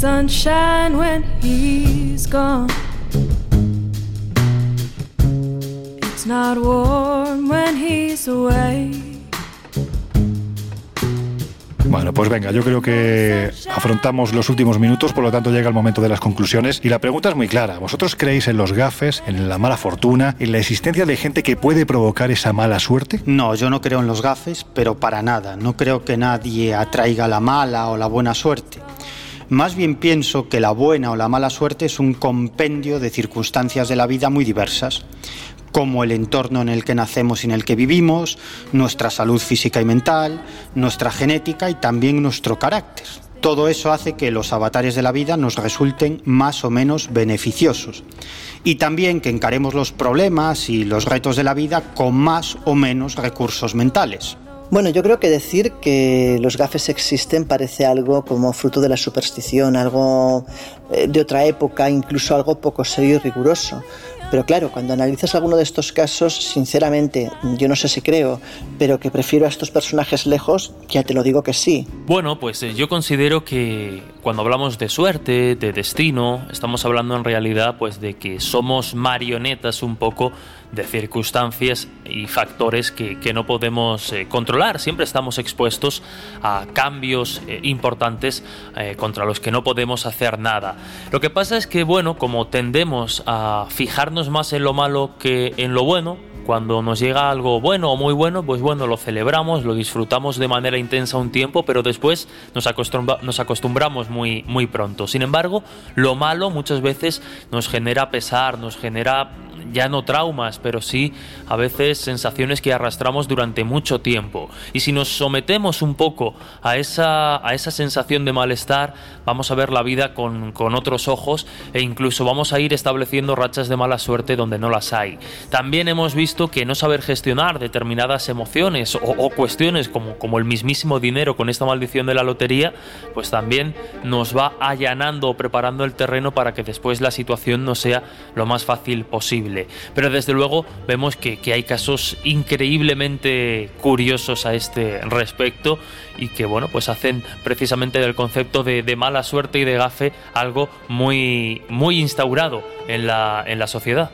Sunshine when he's gone. It's not warm when he's away. Bueno, pues venga, yo creo que afrontamos los últimos minutos, por lo tanto llega el momento de las conclusiones. Y la pregunta es muy clara. ¿Vosotros creéis en los gafes, en la mala fortuna, en la existencia de gente que puede provocar esa mala suerte? No, yo no creo en los gafes, pero para nada. No creo que nadie atraiga la mala o la buena suerte. Más bien pienso que la buena o la mala suerte es un compendio de circunstancias de la vida muy diversas, como el entorno en el que nacemos y en el que vivimos, nuestra salud física y mental, nuestra genética y también nuestro carácter. Todo eso hace que los avatares de la vida nos resulten más o menos beneficiosos y también que encaremos los problemas y los retos de la vida con más o menos recursos mentales. Bueno, yo creo que decir que los gafes existen parece algo como fruto de la superstición, algo eh, de otra época, incluso algo poco serio y riguroso. Pero claro, cuando analizas alguno de estos casos, sinceramente, yo no sé si creo, pero que prefiero a estos personajes lejos, ya te lo digo que sí. Bueno, pues eh, yo considero que cuando hablamos de suerte, de destino, estamos hablando en realidad pues de que somos marionetas un poco de circunstancias y factores que, no podemos eh, controlar. Siempre estamos expuestos a cambios eh, importantes eh, contra los que no podemos hacer nada. Lo que pasa es que, bueno, como tendemos a fijarnos más en lo malo que en lo bueno, cuando nos llega algo bueno o muy bueno, pues bueno, lo celebramos, lo disfrutamos de manera intensa un tiempo, pero después nos, nos acostumbramos muy, muy pronto. Sin embargo, lo malo muchas veces nos genera pesar, nos genera ya no traumas, pero sí a veces sensaciones que arrastramos durante mucho tiempo. Y si nos sometemos un poco a esa, a esa sensación de malestar, vamos a ver la vida con, con otros ojos e incluso vamos a ir estableciendo rachas de mala suerte donde no las hay. También hemos visto que no saber gestionar determinadas emociones o, cuestiones como, como el mismísimo dinero con esta maldición de la lotería, pues también nos va allanando o preparando el terreno para que después la situación no sea lo más fácil posible. Pero desde luego vemos que, hay casos increíblemente curiosos a este respecto y que bueno, pues hacen precisamente del concepto de, mala suerte y de gafe algo muy, muy instaurado en la, en la sociedad.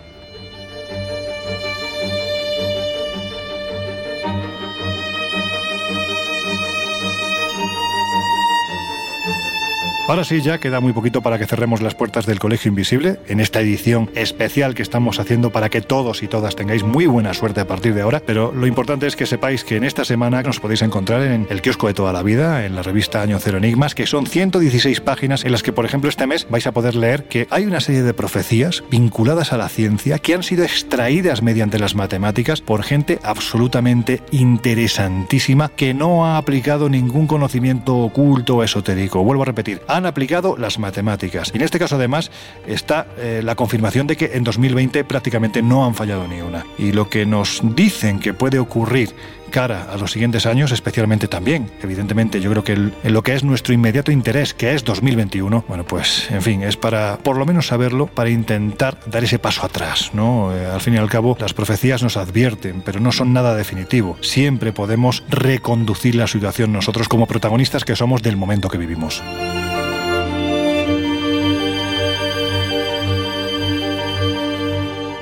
Ahora sí, ya queda muy poquito para que cerremos las puertas del Colegio Invisible en esta edición especial que estamos haciendo para que todos y todas tengáis muy buena suerte a partir de ahora. Pero lo importante es que sepáis que en esta semana nos podéis encontrar en el kiosco de toda la vida, en la revista Año Cero Enigmas, que son 116 páginas en las que, por ejemplo, este mes vais a poder leer que hay una serie de profecías vinculadas a la ciencia que han sido extraídas mediante las matemáticas por gente absolutamente interesantísima que no ha aplicado ningún conocimiento oculto o esotérico. Vuelvo a repetir, han aplicado las matemáticas. Y en este caso además está eh, la confirmación de que en 2020 prácticamente no han fallado ni una. Y lo que nos dicen que puede ocurrir cara a los siguientes años, especialmente también, evidentemente, yo creo que en lo que es nuestro inmediato interés, que es 2021, bueno, pues, en fin, es para, por lo menos saberlo, para intentar dar ese paso atrás, ¿no? Eh, al fin y al cabo, las profecías nos advierten, pero no son nada definitivo. Siempre podemos reconducir la situación nosotros como protagonistas que somos del momento que vivimos.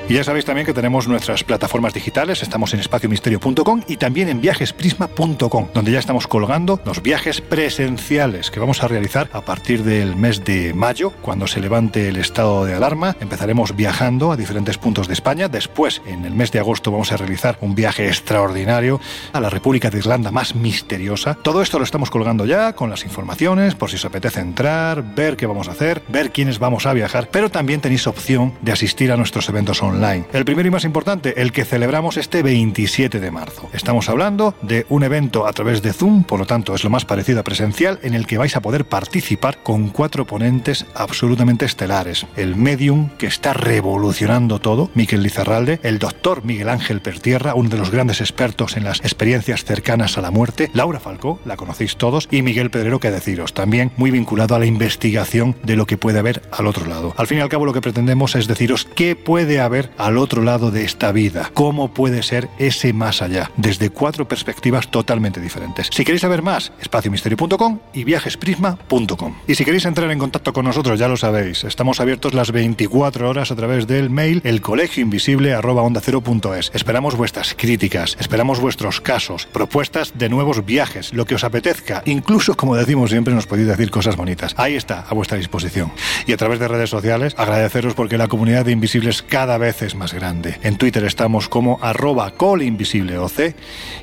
Y ya sabéis también que tenemos nuestras plataformas digitales, estamos en espaciomisterio.com y también en viajesprisma.com, donde ya estamos colgando los viajes presenciales que vamos a realizar a partir del mes de mayo, cuando se levante el estado de alarma. Empezaremos viajando a diferentes puntos de España. Después, en el mes de agosto, vamos a realizar un viaje extraordinario a la República de Irlanda más misteriosa. Todo esto lo estamos colgando ya con las informaciones, por si os apetece entrar, ver qué vamos a hacer, ver quiénes vamos a viajar, pero también tenéis opción de asistir a nuestros eventos online el primero y más importante, el que celebramos este 27 de marzo. Estamos hablando de un evento a través de Zoom, por lo tanto es lo más parecido a presencial, en el que vais a poder participar con cuatro ponentes absolutamente estelares. El medium que está revolucionando todo, Miquel Lizarralde, el doctor Miguel Ángel Pertierra, uno de los grandes expertos en las experiencias cercanas a la muerte, Laura Falcó, la conocéis todos, y Miguel Pedrero, que deciros, también muy vinculado a la investigación de lo que puede haber al otro lado. Al fin y al cabo lo que pretendemos es deciros qué puede haber al otro lado de esta vida. ¿Cómo puede ser ese más allá? Desde cuatro perspectivas totalmente diferentes. Si queréis saber más, espaciomisterio.com y viajesprisma.com. Y si queréis entrar en contacto con nosotros, ya lo sabéis, estamos abiertos las 24 horas a través del mail elcolegioinvisible.es. Esperamos vuestras críticas, esperamos vuestros casos, propuestas de nuevos viajes, lo que os apetezca. Incluso, como decimos siempre, nos podéis decir cosas bonitas. Ahí está, a vuestra disposición. Y a través de redes sociales, agradeceros porque la comunidad de invisibles cada vez veces más grande. En Twitter estamos como arroba colinvisibleoc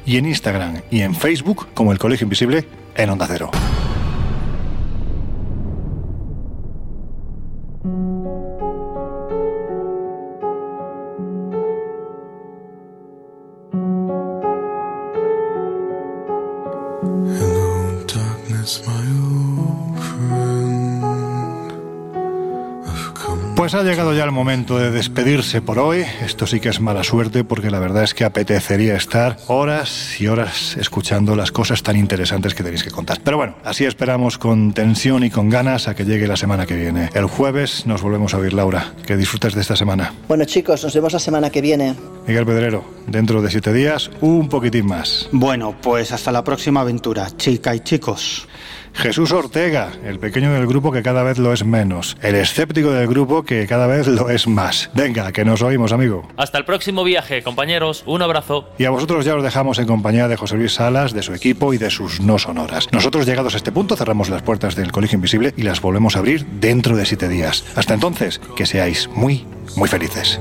y en Instagram y en Facebook como el Colegio Invisible en Onda Cero. Pues ha llegado ya el momento de despedirse por hoy. Esto sí que es mala suerte porque la verdad es que apetecería estar horas y horas escuchando las cosas tan interesantes que tenéis que contar. Pero bueno, así esperamos con tensión y con ganas a que llegue la semana que viene. El jueves nos volvemos a oír, Laura. Que disfrutes de esta semana. Bueno chicos, nos vemos la semana que viene. Miguel Pedrero, dentro de siete días, un poquitín más. Bueno, pues hasta la próxima aventura, chica y chicos. Jesús Ortega, el pequeño del grupo que cada vez lo es menos. El escéptico del grupo que cada vez lo es más. Venga, que nos oímos, amigo. Hasta el próximo viaje, compañeros. Un abrazo. Y a vosotros ya os dejamos en compañía de José Luis Salas, de su equipo y de sus no sonoras. Nosotros, llegados a este punto, cerramos las puertas del Colegio Invisible y las volvemos a abrir dentro de siete días. Hasta entonces, que seáis muy, muy felices.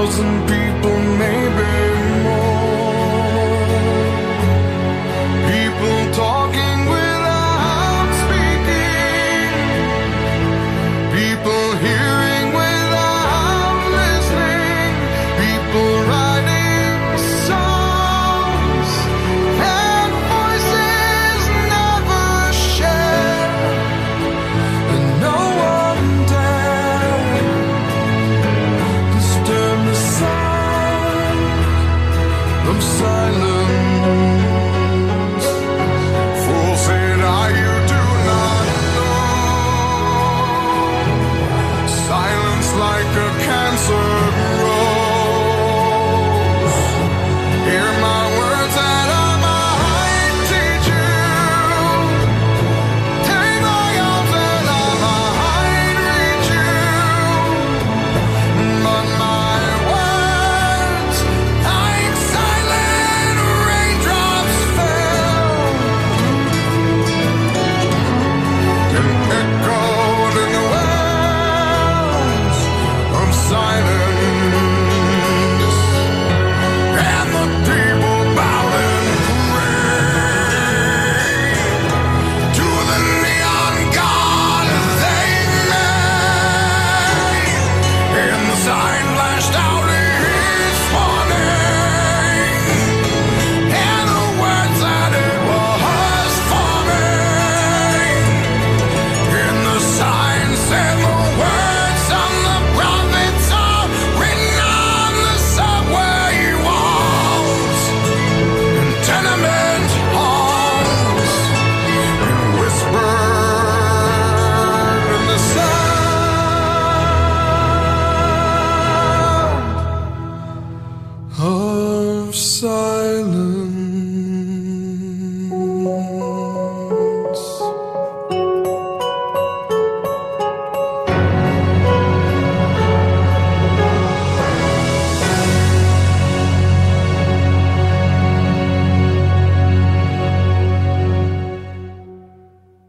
thousand people.